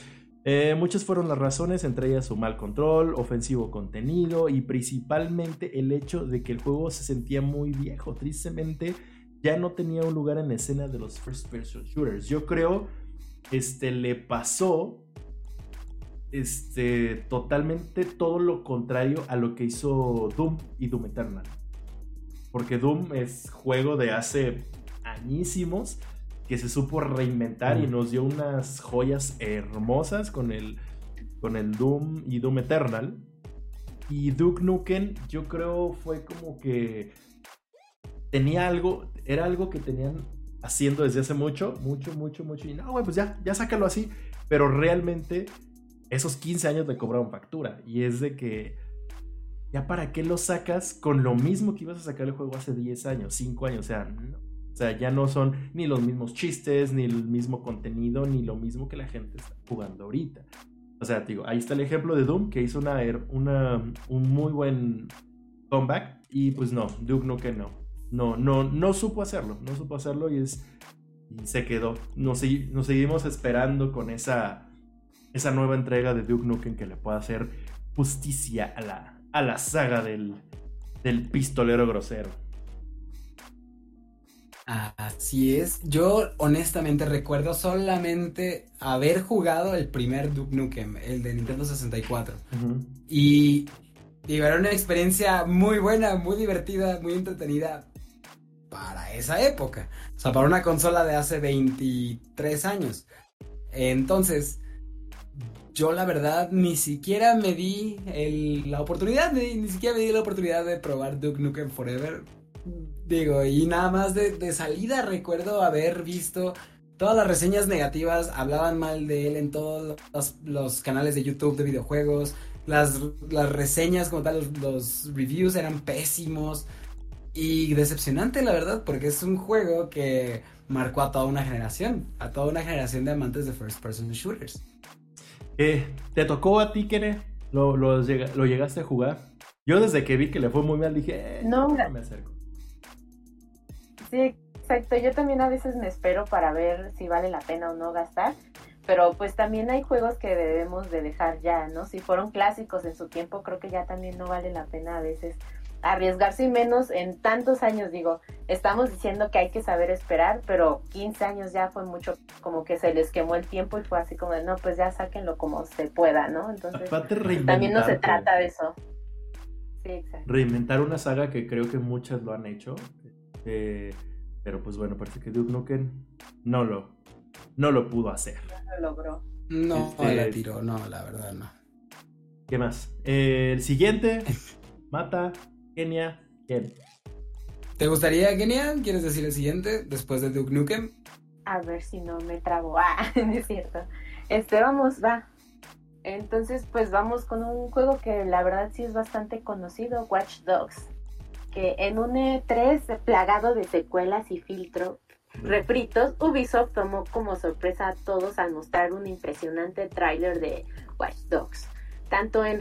Eh, muchas fueron las razones, entre ellas su mal control, ofensivo contenido y principalmente el hecho de que el juego se sentía muy viejo. Tristemente ya no tenía un lugar en la escena de los first person shooters. Yo creo este le pasó este totalmente todo lo contrario a lo que hizo Doom y Doom Eternal. Porque Doom es juego de hace añísimos que se supo reinventar y nos dio unas joyas hermosas con el con el Doom y Doom Eternal. Y Duke Nukem yo creo fue como que tenía algo, era algo que tenían haciendo desde hace mucho, mucho, mucho, mucho. Y no, güey, pues ya, ya sácalo así. Pero realmente esos 15 años le cobraron factura. Y es de que, ¿ya para qué lo sacas con lo mismo que ibas a sacar el juego hace 10 años, 5 años? O sea, no. O sea, ya no son ni los mismos chistes, ni el mismo contenido, ni lo mismo que la gente está jugando ahorita. O sea, digo, ahí está el ejemplo de Doom, que hizo una, her- una, un muy buen comeback. Y pues no, Duke Nukem no. No, no, no supo hacerlo. No supo hacerlo y es. Y se quedó. Nos, segui- nos seguimos esperando con esa. Esa nueva entrega de Duke Nukem que le pueda hacer justicia a la, a la saga del, del pistolero grosero. Así es. Yo honestamente recuerdo solamente haber jugado el primer Duke Nukem, el de Nintendo 64. Ujú. Y digo, era una experiencia muy buena, muy divertida, muy entretenida para esa época. O sea, para una consola de hace 23 años. Entonces, yo la verdad ni siquiera me di la oportunidad, ni, ni siquiera me di la oportunidad de probar Duke Nukem Forever. Digo, y nada más de, salida recuerdo haber visto todas las reseñas negativas, hablaban mal de él en todos los, los canales de YouTube de videojuegos. Las, las reseñas como tal, los, los reviews eran pésimos. Y decepcionante, la verdad, porque es un juego que marcó a toda una generación, a toda una generación de amantes de first person shooters. Eh, ¿Te tocó a ti, Kene? ¿Lo, lo, ¿Lo, llegaste a jugar? Yo desde que vi que le fue muy mal dije, eh, no, no me acerco. Sí, exacto. Yo también a veces me espero para ver si vale la pena o no gastar. Pero pues también hay juegos que debemos de dejar ya, ¿no? Si fueron clásicos en su tiempo, creo que ya también no vale la pena a veces arriesgarse y menos en tantos años, digo, estamos diciendo que hay que saber esperar, pero 15 años ya fue mucho, como que se les quemó el tiempo y fue así como de, no, pues ya sáquenlo como se pueda, ¿no? Entonces, también no se trata de eso. Sí, exacto. Reinventar una saga que creo que muchas lo han hecho, eh, pero pues bueno, parece que Duke Nukem no lo, no lo pudo hacer. No lo logró. No, este, la tiró, no, la verdad no. ¿Qué más? Eh, el siguiente, <laughs> Mata Kenia, ¿quién? ¿Te gustaría, Kenia? ¿Quieres decir el siguiente después de Duke Nukem? A ver si no me trabo. <laughs> Ah, es cierto. Este, vamos, va. Entonces, pues vamos con un juego que la verdad sí es bastante conocido, Watch Dogs. Que en un E3 plagado de secuelas y filtro, refritos, Ubisoft tomó como sorpresa a todos al mostrar un impresionante tráiler de Watch Dogs. Tanto en,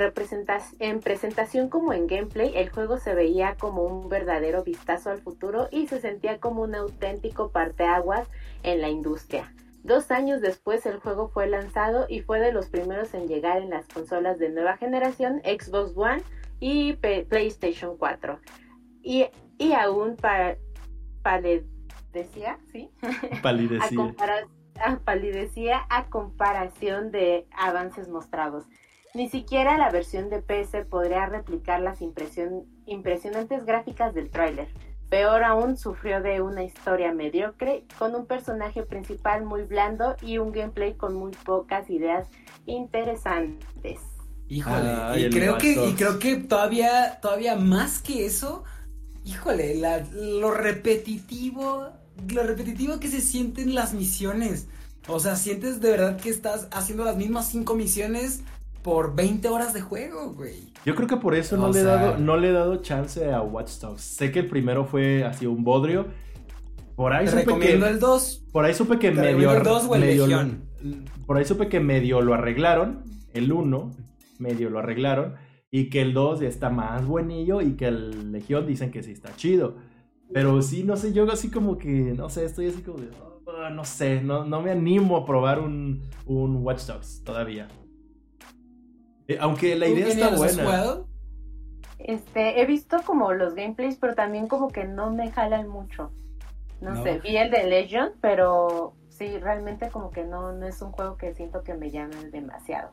en presentación como en gameplay, el juego se veía como un verdadero vistazo al futuro y se sentía como un auténtico parteaguas en la industria. Dos años después el juego fue lanzado y fue de los primeros en llegar en las consolas de nueva generación, Xbox One y PlayStation 4. Y, y aún para, palidecía, ¿sí? <laughs> Palidecía. a, palidecía a comparación de avances mostrados. Ni siquiera la versión de PS podría replicar las impresionantes gráficas del tráiler. Peor aún, sufrió de una historia mediocre, con un personaje principal muy blando y un gameplay con muy pocas ideas interesantes. Híjole, y, creo que, y creo que todavía, todavía más que eso, híjole, lo repetitivo, lo repetitivo que se sienten las misiones. O sea, sientes de verdad que estás haciendo las mismas cinco misiones por 20 horas de juego, güey. Yo creo que por eso no, le, he dado, no le he dado chance a Watch Dogs. Sé que el primero fue así un bodrio. Por ahí Te supe que, el 2. Por ahí supe que medio, el 2 o el medio Por ahí supe que medio lo arreglaron. El 1 medio lo arreglaron. Y que el 2 ya está más buenillo. Y que el Legión dicen que sí está chido. Pero sí, no sé, yo así como que, no sé, estoy así como de, oh, no sé, no, no me animo a probar un, un Watch Dogs todavía. Eh, aunque la idea está buena. Este, he visto como los gameplays, pero también como que no me jalan mucho. No, sé, vi el de Legion, pero sí, realmente como que no, no es un juego que siento que me llame demasiado.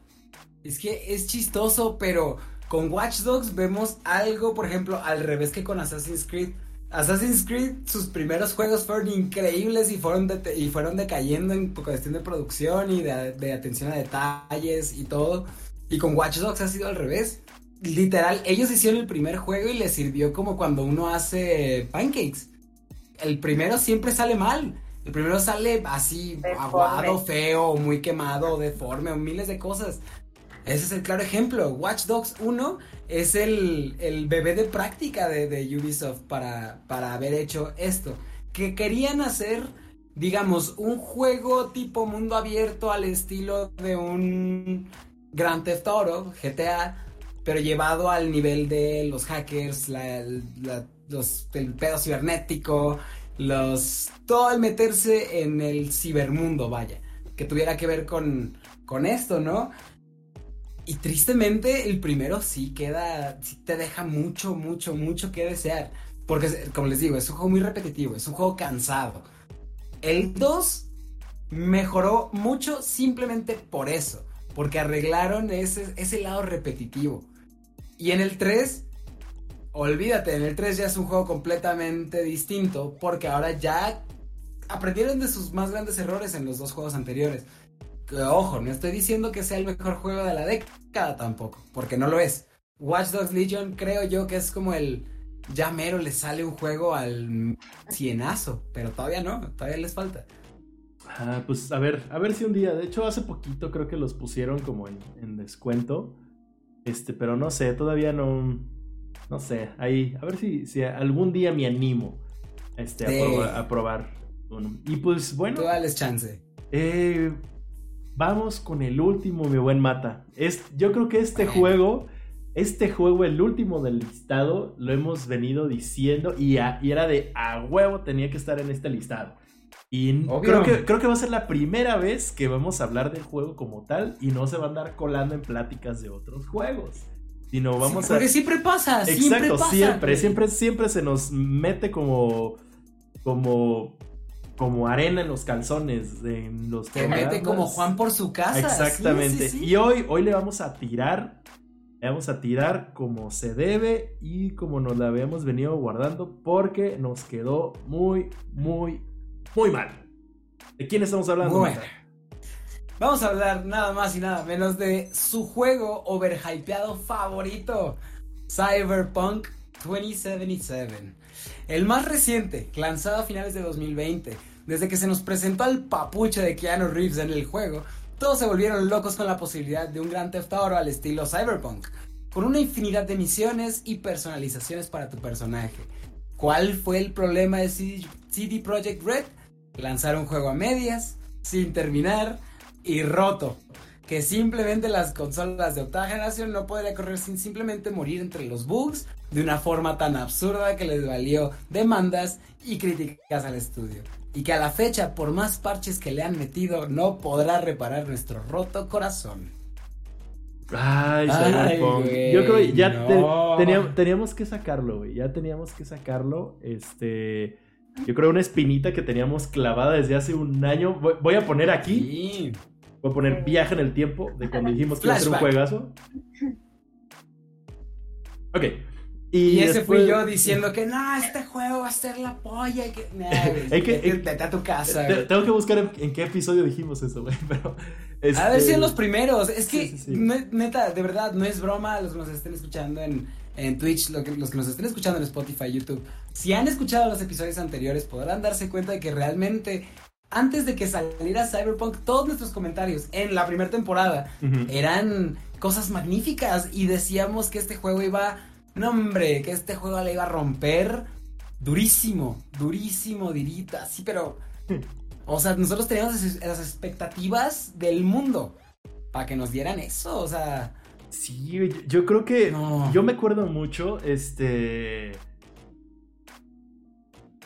Es que es chistoso, pero con Watch Dogs vemos algo, por ejemplo, al revés que con Assassin's Creed. Assassin's Creed, sus primeros juegos fueron increíbles y fueron, y fueron decayendo en cuestión de producción y de, de atención a detalles y todo. Y con Watch Dogs ha sido al revés. Literal, ellos hicieron el primer juego y les sirvió como cuando uno hace pancakes. El primero siempre sale mal. El primero sale así aguado, feo, muy quemado, deforme, o miles de cosas. Ese es el claro ejemplo. Watch Dogs 1 es el, bebé de práctica de, de Ubisoft para, para haber hecho esto. Que querían hacer, digamos, un juego tipo mundo abierto al estilo de un Grand Theft Auto, GTA, pero llevado al nivel de los hackers, los, el pedo cibernético, todo el meterse en el cibermundo, vaya, que tuviera que ver con, con esto, ¿no? Y tristemente el primero sí queda, sí te deja mucho, mucho, mucho que desear. Porque, como les digo, es un juego muy repetitivo, es un juego cansado. El 2 mejoró mucho simplemente por eso porque arreglaron ese, ese lado repetitivo. Y en el 3, olvídate, en el 3 ya es un juego completamente distinto, porque ahora ya aprendieron de sus más grandes errores en los dos juegos anteriores. ojo, no estoy diciendo que sea el mejor juego de la década tampoco, porque no lo es. Watch Dogs Legion creo yo que es como el... Ya mero le sale un juego al cienazo, pero todavía no, todavía les falta. Ah, pues a ver, a ver si un día. De hecho, hace poquito creo que los pusieron como en, descuento. Este, pero no sé, todavía no. No sé, ahí. A ver si, si algún día me animo este, a, probar, Y pues bueno. Tú dales chance. Eh, vamos con el último, mi buen Mata. Es, yo creo que este juego, este juego, el último del listado, lo hemos venido diciendo y, y era de a huevo tenía que estar en este listado. Y creo que, creo que va a ser la primera vez que vamos a hablar del juego como tal y no se va a andar colando en pláticas de otros juegos. Sino vamos a. Porque siempre pasa, Exacto, siempre pasa. Siempre, siempre, siempre se nos mete como. como. como arena en los calzones. En los Se mete como Juan por su casa. Exactamente. y hoy, hoy le vamos a tirar. Le vamos a tirar como se debe y como nos la habíamos venido guardando porque nos quedó muy, muy, muy mal. ¿De quién estamos hablando? Vamos a hablar nada más y nada menos de su juego overhypeado favorito, Cyberpunk 2077. El más reciente, lanzado a finales de 2020. Desde que se nos presentó al papuche de Keanu Reeves en el juego, todos se volvieron locos con la posibilidad de un gran Theft Auto al estilo Cyberpunk, con una infinidad de misiones y personalizaciones para tu personaje. ¿Cuál fue el problema de CD Projekt Red? Lanzar un juego a medias, sin terminar y roto. Que simplemente las consolas de octava generación no podrían correr sin simplemente morir entre los bugs de una forma tan absurda que les valió demandas y críticas al estudio. Y que a la fecha, por más parches que le han metido, no podrá reparar nuestro roto corazón. Ay, Cyberpunk. Yo creo que ya teníamos, teníamos, que sacarlo, güey. Ya teníamos que sacarlo. Este. Yo creo una espinita que teníamos clavada desde hace un año. Voy a poner aquí. Voy a poner viaje en el tiempo de cuando dijimos que iba a ser un juegazo. Ok. Y, ese fui yo diciendo que no, este juego va a ser la polla. Y que, nah, <laughs> que, a tu casa. tengo que buscar en, qué episodio dijimos eso, güey. <laughs> Pero. A ver si en los primeros. Es que, neta, de verdad, no es broma los que nos estén escuchando en en Twitch, los que nos estén escuchando en Spotify, YouTube, si han escuchado los episodios anteriores, podrán darse cuenta de que realmente antes de que saliera Cyberpunk, todos nuestros comentarios en la primera temporada eran cosas magníficas y decíamos que este juego iba, no hombre, que este juego le iba a romper durísimo, durísimo, dirita, sí, pero, o sea, nosotros teníamos las expectativas del mundo para que nos dieran eso, o sea, Sí, yo creo que. Yo me acuerdo mucho, este.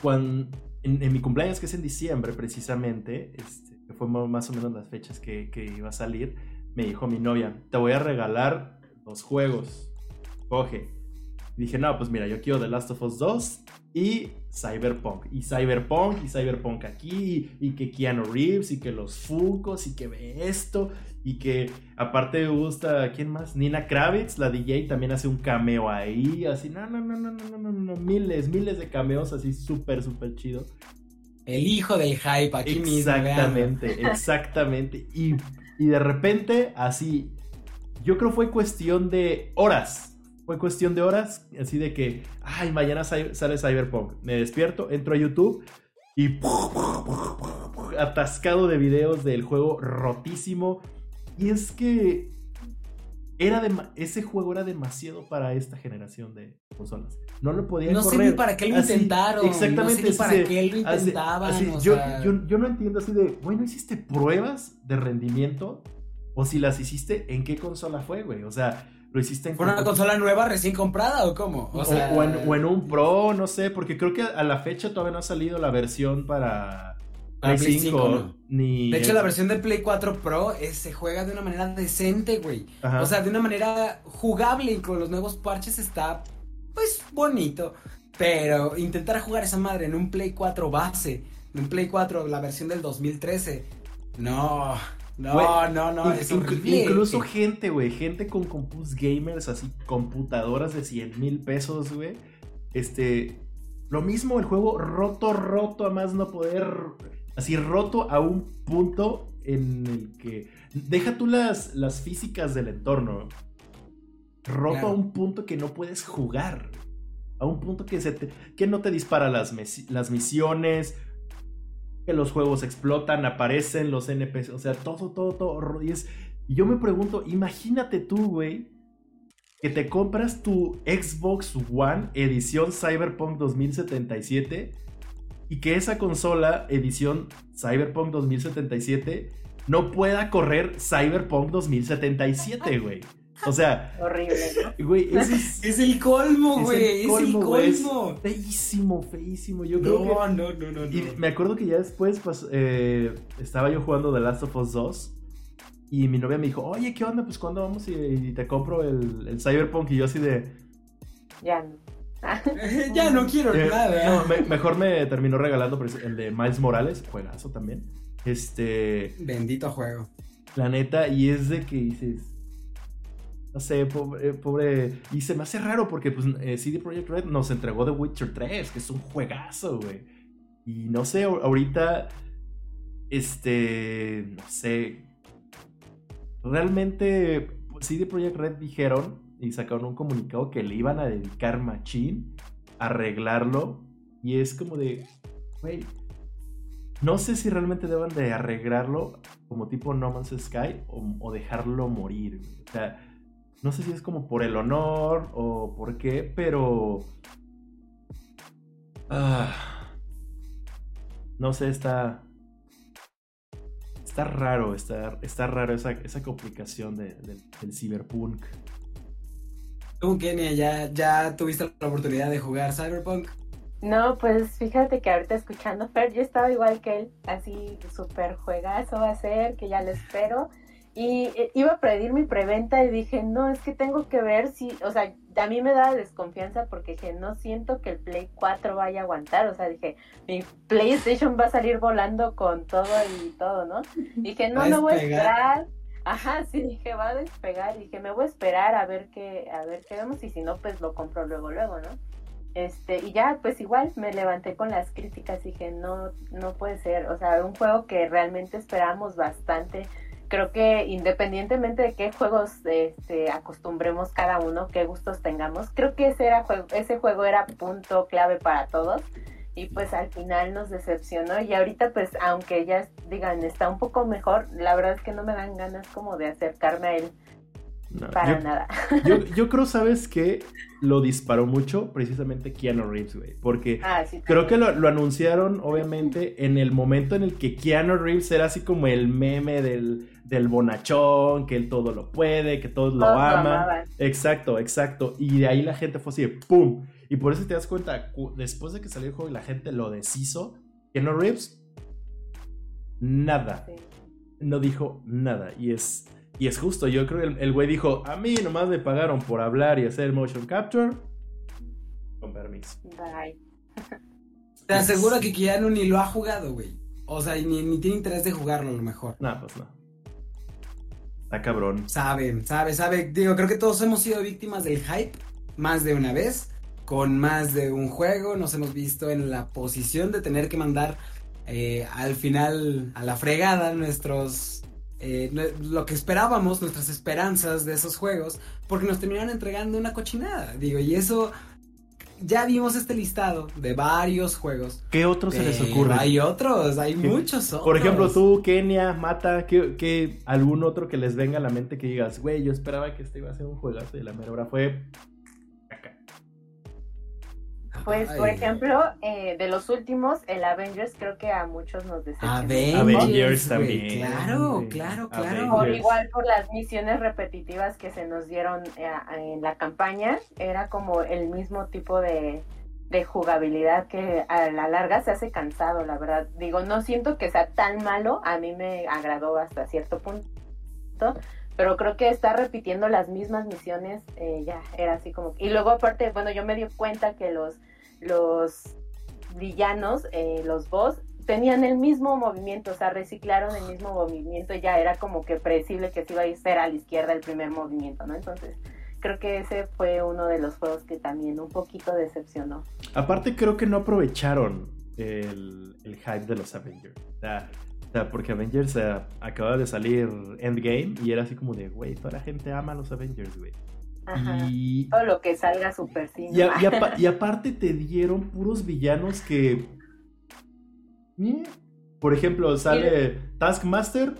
Cuando. En, mi cumpleaños, que es en diciembre, precisamente, este, que fue más o menos las fechas que, que iba a salir, me dijo mi novia: Te voy a regalar dos juegos. Coge. Y dije, no, pues mira, yo quiero The Last of Us 2 y Cyberpunk. Y Cyberpunk y Cyberpunk aquí. Y, que Keanu Reeves y que los Funkos y que ve esto. Y que aparte me gusta, ¿quién más? Nina Kravitz, la DJ, también hace un cameo ahí. Así, no, no, no, no, no, no, no, miles, miles de cameos así súper, súper chido. El hijo del hype aquí mismo. Exactamente, <laughs> exactamente. Y, y de repente, así, yo creo fue cuestión de horas fue cuestión de horas, así de que, ay, mañana sale Cyberpunk. Me despierto, entro a YouTube y <laughs> atascado de videos del juego rotísimo. Y es que era de, ese juego era demasiado para esta generación de consolas. No lo podían no correr. sé ni para qué lo intentaron. Exactamente. No sé ni para qué lo intentaban. yo, yo, no entiendo así de, bueno, ¿hiciste pruebas de rendimiento? O si las hiciste, ¿en qué consola fue, güey? O sea, lo hiciste en... una consola nueva recién comprada o cómo? O, en, un Pro, no sé, porque creo que a la fecha todavía no ha salido la versión para... Play 5, ni... De hecho, la versión de Play 4 Pro se juega de una manera decente, güey. O sea, de una manera jugable y con los nuevos parches está, pues, bonito. Pero intentar jugar esa madre en un Play 4 base, en un Play 4, la versión del 2013, no, no, no, no, es Incluso gente, güey, gente con compus gamers, así, computadoras de 100 mil pesos, güey. Este, lo mismo el juego roto, roto, a más no poder, así roto a un punto en el que, deja tú las, las físicas del entorno, roto a un punto que no puedes jugar. A un punto que, se te, que no te dispara las, las misiones, que los juegos explotan, aparecen los NPC, o sea, todo, todo, todo. Y, y yo me pregunto, imagínate tú, güey, que te compras tu Xbox One edición Cyberpunk 2077 y que esa consola, edición Cyberpunk 2077, no pueda correr Cyberpunk 2077, <laughs> güey. O sea. Horrible, ¿no? <laughs> Güey, es, <laughs> es, el colmo, güey. Es, el colmo. feísimo, feísimo. Yo creo no, no, no, no, Y me acuerdo que ya después pues, eh, estaba yo jugando The Last of Us 2. Y mi novia me dijo, oye, ¿qué onda? Pues cuando vamos y, te compro el, el, Cyberpunk. Y yo así de. Ya no. <laughs> ya no quiero eh, nada. No, mejor me terminó regalando el de Miles Morales, juegazo también. Este. Bendito juego. La neta, y es de que dices no sé, pobre, pobre, Y se me hace raro porque pues, eh, CD Projekt Red nos entregó The Witcher 3, que es un juegazo, güey. Y no sé, ahorita, este, no sé. Realmente CD Projekt Red dijeron y sacaron un comunicado que le iban a dedicar machín a arreglarlo. Y es como de, no sé si realmente deban de arreglarlo como tipo No Man's Sky o, dejarlo morir. O sea, no sé si es como por el honor o por qué, pero... Ah, no sé, está... Está raro, está, está raro esa, esa complicación de, del cyberpunk. ¿Tú, Kenia, ya, ya tuviste la oportunidad de jugar cyberpunk? No, pues fíjate que ahorita escuchando <laughs> Fer, yo estaba igual que él, así súper juegazo va a ser, que ya lo espero. Y eh, iba a pedir mi preventa y dije, no, es que tengo que ver si, o sea, a mí me da desconfianza porque dije, no siento que el Play 4 vaya a aguantar, o sea, dije, mi PlayStation va a salir volando con todo y todo, ¿no? <laughs> Dije, no, no voy a esperar. Ajá, sí, dije, va a despegar, dije, me voy a esperar a ver qué, a ver qué vemos y si no, pues lo compro luego, luego, ¿no? Este, y ya, pues igual me levanté con las críticas dije, no, no puede ser, o sea, un juego que realmente esperamos bastante, creo que independientemente de qué juegos este, acostumbremos cada uno, qué gustos tengamos, creo que ese, era juego, ese juego era punto clave para todos y pues al final nos decepcionó y ahorita pues aunque ya digan está un poco mejor, la verdad es que no me dan ganas como de acercarme a él para nada. <laughs> Yo, creo, ¿sabes que Lo disparó mucho precisamente Keanu Reeves, güey. Porque ah, creo que lo, anunciaron, obviamente, en el momento en el que Keanu Reeves era así como el meme del, del bonachón, que él todo lo puede, que todos lo aman. exacto, exacto. Y de ahí la gente fue así de ¡pum! Y por eso te das cuenta, después de que salió el juego y la gente lo deshizo, Keanu Reeves, nada. No dijo nada. Y es y es justo, yo creo que el güey dijo, a mí nomás me pagaron por hablar y hacer motion capture. Con permiso. Bye. Te aseguro que Keanu ni lo ha jugado, güey. O sea, ni, ni tiene interés de jugarlo a lo mejor. No, pues no. Está cabrón. Sabe, sabe, sabe. Digo, creo que todos hemos sido víctimas del hype más de una vez. Con más de un juego. Nos hemos visto en la posición de tener que mandar eh, al final a la fregada nuestros eh, lo que esperábamos, nuestras esperanzas de esos juegos, porque nos terminaron entregando una cochinada, digo, y eso ya vimos este listado de varios juegos. ¿Qué otros se les ocurre? Hay otros, hay muchos otros. Por ejemplo, tú, Kenia, Mata, ¿qué, algún otro que les venga a la mente que digas, güey, yo esperaba que este iba a ser un juegazo y la mera hora fue pues, por ejemplo, eh, de los últimos, el Avengers creo que a muchos nos decepcionó. Avengers, también. Claro, claro, claro. Por igual por las misiones repetitivas que se nos dieron eh, en la campaña, era como el mismo tipo de, de jugabilidad que a la larga se hace cansado, la verdad. Digo, no siento que sea tan malo, a mí me agradó hasta cierto punto, pero creo que está repitiendo las mismas misiones, eh, ya era así como... Y luego aparte, bueno, yo me di cuenta que los los villanos, eh, los boss, tenían el mismo movimiento, o sea, reciclaron el mismo movimiento, ya era como que predecible que se iba a ir a la izquierda el primer movimiento, ¿no? Entonces, creo que ese fue uno de los juegos que también un poquito decepcionó. Aparte, creo que no aprovecharon el, hype de los Avengers. O sea, porque Avengers acaba de salir Endgame y era así como de, güey, toda la gente ama los Avengers, güey. Y... Todo lo que salga super cine. <laughs> Y, aparte te dieron puros villanos que. Por ejemplo, sale Taskmaster.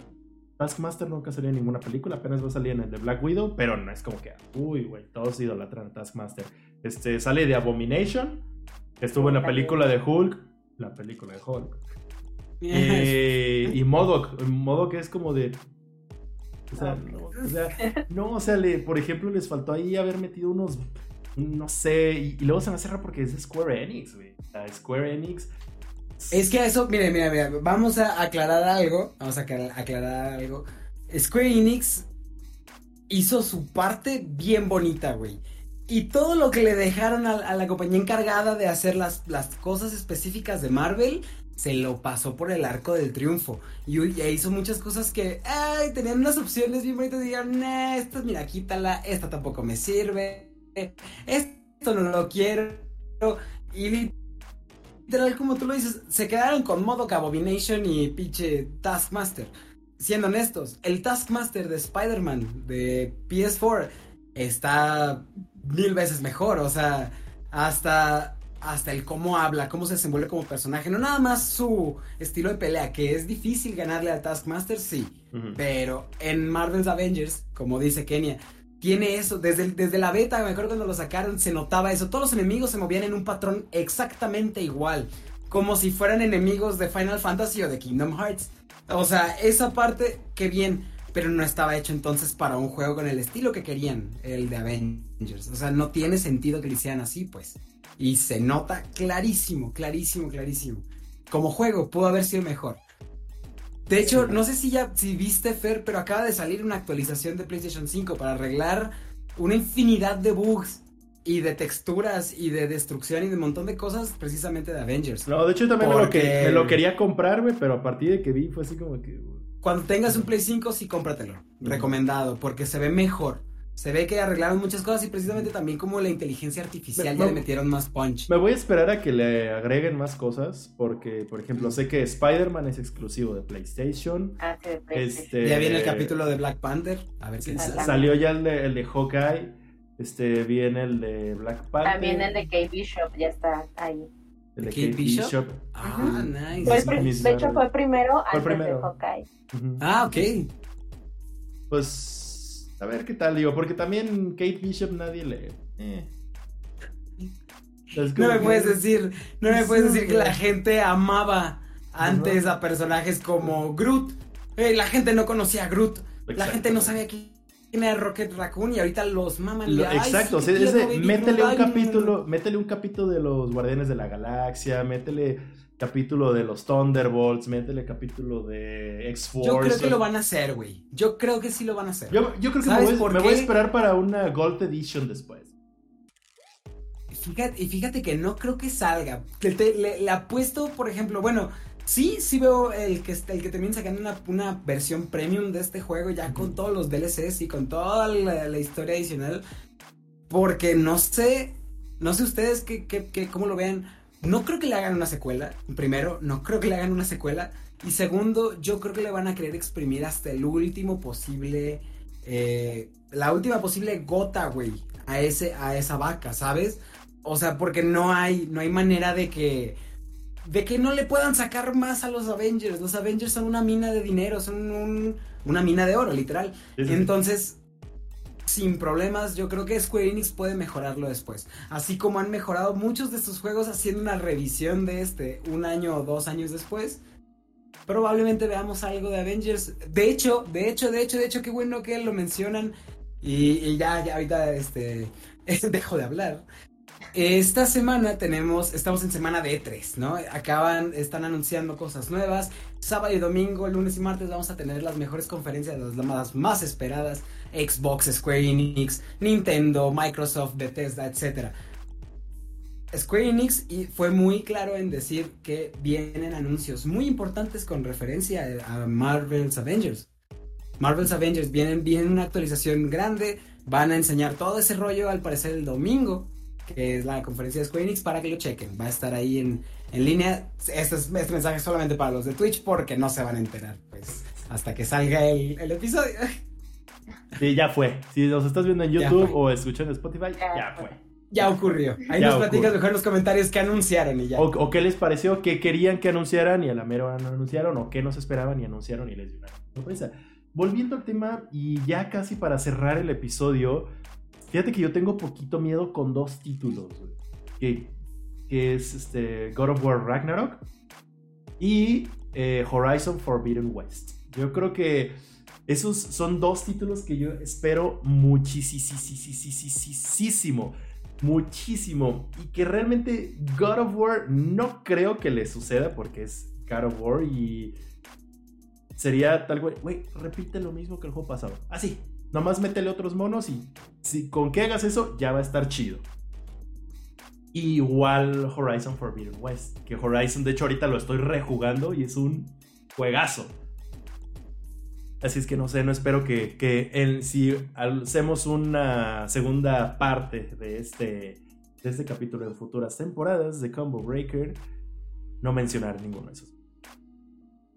Taskmaster nunca salió en ninguna película, apenas va a salir en el de Black Widow, pero no es como que, uy, güey, todos idolatran a Taskmaster. Este, sale de Abomination, que estuvo en la película de Hulk, la película de Hulk. Eh, y Modoc, Modoc es como de... O sea, no, o sea, no, o sea le, por ejemplo, les faltó ahí haber metido unos, no sé, y, luego se va a cerrar porque es Square Enix, güey. O sea, Square Enix... Es que eso, mire, mira, mira, vamos a aclarar algo, vamos a aclarar algo. Square Enix hizo su parte bien bonita, güey. Y todo lo que le dejaron a, la compañía encargada de hacer las, las, cosas específicas de Marvel, se lo pasó por el arco del triunfo. Y, hizo muchas cosas que, ay, tenían unas opciones bien bonitas. Y dijeron, nah, esta, mira, quítala, esta tampoco me sirve, esto no lo quiero. Y literal, como tú lo dices, se quedaron con modo Abomination y pinche Taskmaster. Siendo honestos, el Taskmaster de Spider-Man de PS4 está mil veces mejor. O sea, hasta, hasta el cómo habla, cómo se desenvuelve como personaje. No nada más su estilo de pelea, que es difícil ganarle al Taskmaster, sí. Pero en Marvel's Avengers, como dice Kenia, tiene eso. Desde, desde la beta, me acuerdo cuando lo sacaron, se notaba eso. Todos los enemigos se movían en un patrón exactamente igual. Como si fueran enemigos de Final Fantasy o de Kingdom Hearts. O sea, esa parte, qué bien pero no estaba hecho entonces para un juego con el estilo que querían, el de Avengers. O sea, no tiene sentido que lo hicieran así, pues. Y se nota clarísimo, clarísimo, clarísimo. Como juego pudo haber sido mejor. De hecho, no sé si ya si viste Fer, pero acaba de salir una actualización de PlayStation 5 para arreglar una infinidad de bugs y de texturas y de destrucción y de un montón de cosas precisamente de Avengers. No, de hecho también me, lo que, me lo quería comprar, pero a partir de que vi fue así como que cuando tengas un Play 5, sí cómpratelo. Recomendado, porque se ve mejor. Se ve que arreglaron muchas cosas y precisamente también como la inteligencia artificial ya le metieron más punch. Me voy a esperar a que le agreguen más cosas porque, por ejemplo, sé que Spider-Man es exclusivo de PlayStation. Ah, sí, este, ya viene el capítulo de Black Panther. A ver qué Salió ya el de, el de Hawkeye. Este, viene el de Black Panther. También el de Kate Bishop ya está ahí. El de Kate, Bishop. Ah, nice. de hecho, fue primero antes de Hawkeye. Ah, ok. Pues, a ver qué tal, digo, porque también Kate Bishop nadie le... Eh. No me puedes decir, no me puedes decir que la gente amaba antes a personajes como Groot. Eh, la gente no conocía a Groot. La gente no sabía quién era Rocket Raccoon y ahorita los maman. exacto, métele un capítulo, métele un capítulo de los Guardianes de la Galaxia, métele capítulo de los Thunderbolts, métele capítulo de X-Force. Yo creo que lo van a hacer, güey. Yo creo que sí lo van a hacer. Yo, creo que me, voy, a esperar para una Gold Edition después. Fíjate, y fíjate que no creo que salga. le, apuesto, por ejemplo, bueno, sí, sí veo el que, el que termine sacando una, versión premium de este juego ya con todos los DLCs y con toda la, historia adicional. Porque no sé, no sé ustedes que, cómo lo vean no creo que le hagan una secuela. Primero, no creo que le hagan una secuela. Y segundo, yo creo que le van a querer exprimir hasta el último posible. Eh, la última posible gota, güey. A, ese, a esa vaca, ¿sabes? O sea, porque no hay, no hay manera de que. De que no le puedan sacar más a los Avengers. Los Avengers son una mina de dinero, son una mina de oro, literal. Entonces, sin problemas. Yo creo que Square Enix puede mejorarlo después. Así como han mejorado muchos de estos juegos haciendo una revisión de este un año o dos años después. Probablemente veamos algo de Avengers. De hecho, de hecho, de hecho, de hecho, qué bueno que lo mencionan. Y, ya, ya ahorita este, <laughs> dejo de hablar. Esta semana tenemos, estamos en semana de E3, ¿no? Acaban, están anunciando cosas nuevas. Sábado y domingo, lunes y martes vamos a tener las mejores conferencias, las llamadas más esperadas. Xbox, Square Enix, Nintendo, Microsoft, Bethesda, etc. Square Enix fue muy claro en decir que vienen anuncios muy importantes con referencia a Marvel's Avengers. Marvel's Avengers vienen, vienen una actualización grande, van a enseñar todo ese rollo al parecer el domingo que es la conferencia de Square Enix, para que lo chequen. Va a estar ahí en, en línea. Este, es, este mensaje es solamente para los de Twitch porque no se van a enterar, pues, hasta que salga el, el episodio. <laughs> Sí, ya fue. Si nos estás viendo en YouTube o escuchando en Spotify, ya, fue. Ya ocurrió. Ahí nos platicas mejor en los comentarios qué anunciaron y ya. O, qué les pareció, qué querían que anunciaran y a la mera no anunciaron, o qué nos esperaban y anunciaron y les dio una sorpresa. Volviendo al tema y ya casi para cerrar el episodio, Fíjate que yo tengo poquito miedo con dos títulos, que que es este God of War Ragnarok, y eh, Horizon Forbidden West. Yo creo que esos son dos títulos que yo espero muchísimo, muchísimo. Y que realmente God of War no creo que le suceda porque es God of War y sería tal güey, güey, repite lo mismo que el juego pasado. Así, nomás métele otros monos y si con que hagas eso ya va a estar chido. igual Horizon Forbidden West, que Horizon de hecho ahorita lo estoy rejugando y es un juegazo. Así es que no sé, no espero que, que si hacemos una segunda parte de este, de este capítulo en futuras temporadas de Combo Breaker, no mencionar ninguno de esos.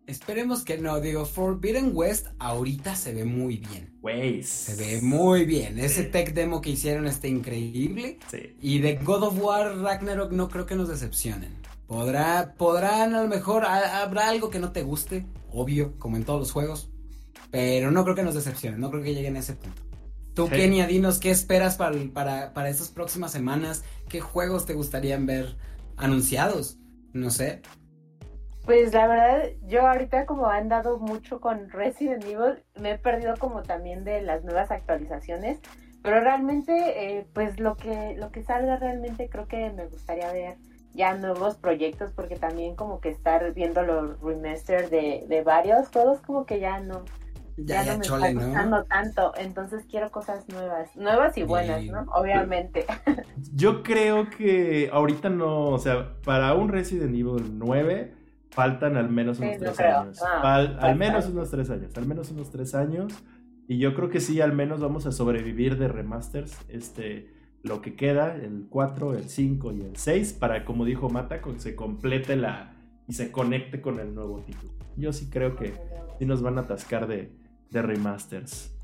Esperemos que no, digo, Forbidden West ahorita se ve muy bien. Wey. Se ve muy bien. Ese tech demo que hicieron está increíble. Sí. Y de God of War Ragnarok no creo que nos decepcionen. Podrá, podrán a lo mejor, habrá algo que no te guste, obvio, como en todos los juegos. Pero no creo que nos decepcionen, no creo que lleguen a ese punto. Tú, Kenia, dinos qué esperas para, para, para estas próximas semanas, qué juegos te gustarían ver anunciados, no sé. Pues la verdad, yo ahorita como han andado mucho con Resident Evil, me he perdido como también de las nuevas actualizaciones, pero realmente, eh, pues lo que, lo que salga realmente creo que me gustaría ver ya nuevos proyectos, porque también como que estar viendo los remaster de, de varios juegos, como que ya no, ya, no me está gustando tanto, entonces quiero cosas nuevas, nuevas y buenas, ¿no? Obviamente. <laughs> Yo creo que ahorita no, o sea, para un Resident Evil 9 faltan al menos unos tres años. Ah, al, menos unos tres años, al menos unos tres años. Y yo creo que sí, al menos vamos a sobrevivir de remasters, este, lo que queda, el 4, el 5 y el 6, para, como dijo Mata, que se complete la y se conecte con el nuevo título. Yo sí creo que sí nos van a atascar de, de remasters.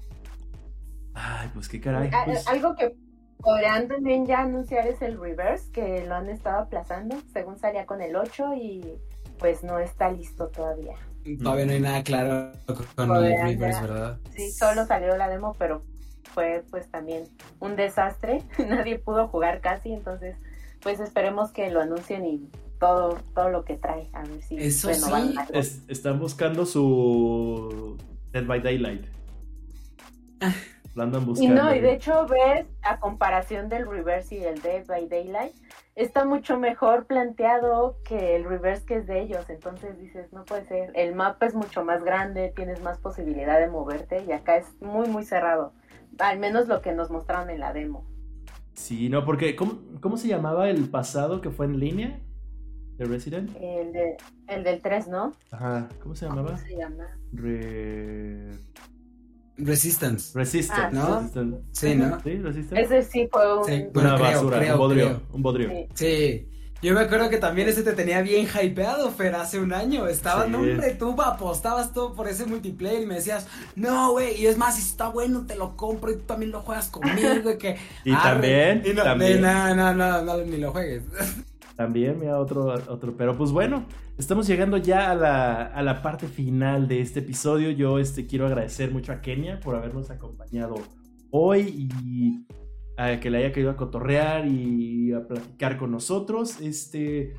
Ay, pues qué caray. Pues algo que podrían también ya anunciar es el reverse, que lo han estado aplazando, según salía con el 8 y pues no está listo todavía. Todavía no hay nada claro con el reverse, ¿verdad? Sí, solo salió la demo, pero fue pues también un desastre. <laughs> Nadie pudo jugar casi, entonces pues esperemos que lo anuncien y todo, todo lo que trae, a ver si Eso sí. están buscando su Dead by Daylight. Ah. Y no, y de hecho ves a comparación del reverse y el Dead by Daylight, está mucho mejor planteado que el reverse que es de ellos. Entonces dices, no puede ser. El mapa es mucho más grande, tienes más posibilidad de moverte y acá es muy, muy cerrado. Al menos lo que nos mostraron en la demo. Sí, no, porque ¿cómo, se llamaba el pasado que fue en línea? ¿De Resident? El, de, el del 3, ¿no? Ajá, ¿cómo se llamaba? ¿Cómo se llama? Resistance. Resistance, ah, ¿no? Sí, ¿no? Sí, Resistance. Ese sí fue un... una basura, un bodrio. Un bodrio. Sí. Yo me acuerdo que también ese te tenía bien hypeado, Fer, hace un año. Estaba, no, hombre, tú apostabas todo por ese multiplayer y me decías, no, güey, y es más, si está bueno, te lo compro y tú también lo juegas conmigo. que, <laughs> y también, y no, también. No, no, no, no, ni lo juegues. <laughs> También, mira, otro, otro. Pero pues bueno, estamos llegando ya a la, a la parte final de este episodio. Yo este, quiero agradecer mucho a Kenia por habernos acompañado hoy y a que le haya querido a cotorrear y a platicar con nosotros. Este,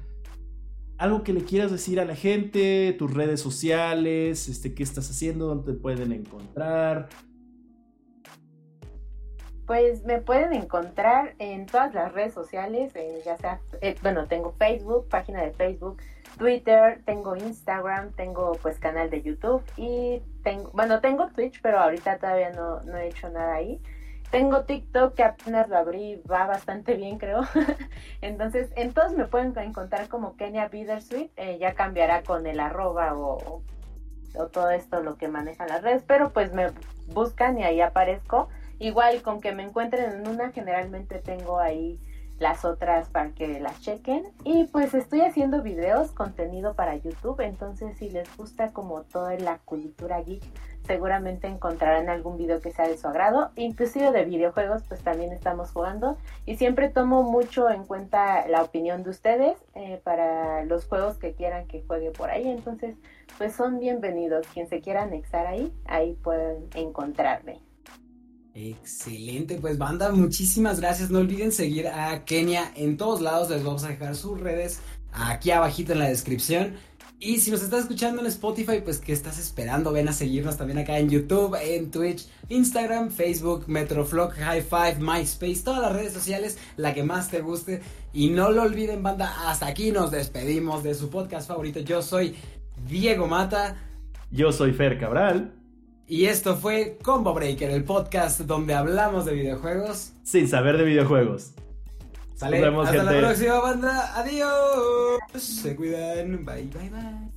algo que le quieras decir a la gente, tus redes sociales, este, qué estás haciendo, dónde te pueden encontrar. Pues me pueden encontrar en todas las redes sociales, eh, ya sea, eh, bueno, tengo Facebook, página de Facebook, Twitter, tengo Instagram, tengo pues canal de YouTube y tengo, bueno, tengo Twitch, pero ahorita todavía no, no he hecho nada ahí. Tengo TikTok que apenas lo abrí, va bastante bien creo. <laughs> Entonces, en todos me pueden encontrar como Kenia Bittersweet, eh, ya cambiará con el arroba o, o todo esto lo que manejan las redes, pero pues me buscan y ahí aparezco. Igual con que me encuentren en una, generalmente tengo ahí las otras para que las chequen. Y pues estoy haciendo videos, contenido para YouTube, entonces si les gusta como toda la cultura geek, seguramente encontrarán algún video que sea de su agrado. Inclusive de videojuegos, pues también estamos jugando. Y siempre tomo mucho en cuenta la opinión de ustedes eh, para los juegos que quieran que juegue por ahí. Entonces, pues son bienvenidos. Quien se quiera anexar ahí, ahí pueden encontrarme. Excelente, pues banda, muchísimas gracias. No olviden seguir a Kenia en todos lados. Les vamos a dejar sus redes aquí abajito en la descripción. Y si nos estás escuchando en Spotify, pues ¿qué estás esperando? Ven a seguirnos también acá en YouTube, en Twitch, Instagram, Facebook, Metroflog, High Five, MySpace, todas las redes sociales, la que más te guste. Y no lo olviden, banda, hasta aquí nos despedimos de su podcast favorito. Yo soy Diego Mata. Yo soy Fer Cabral. Y esto fue Combo Breaker, el podcast donde hablamos de videojuegos. Sin saber de videojuegos. Sale. Nos vemos, Hasta la próxima, banda. Adiós. Se cuidan. Bye, bye, bye.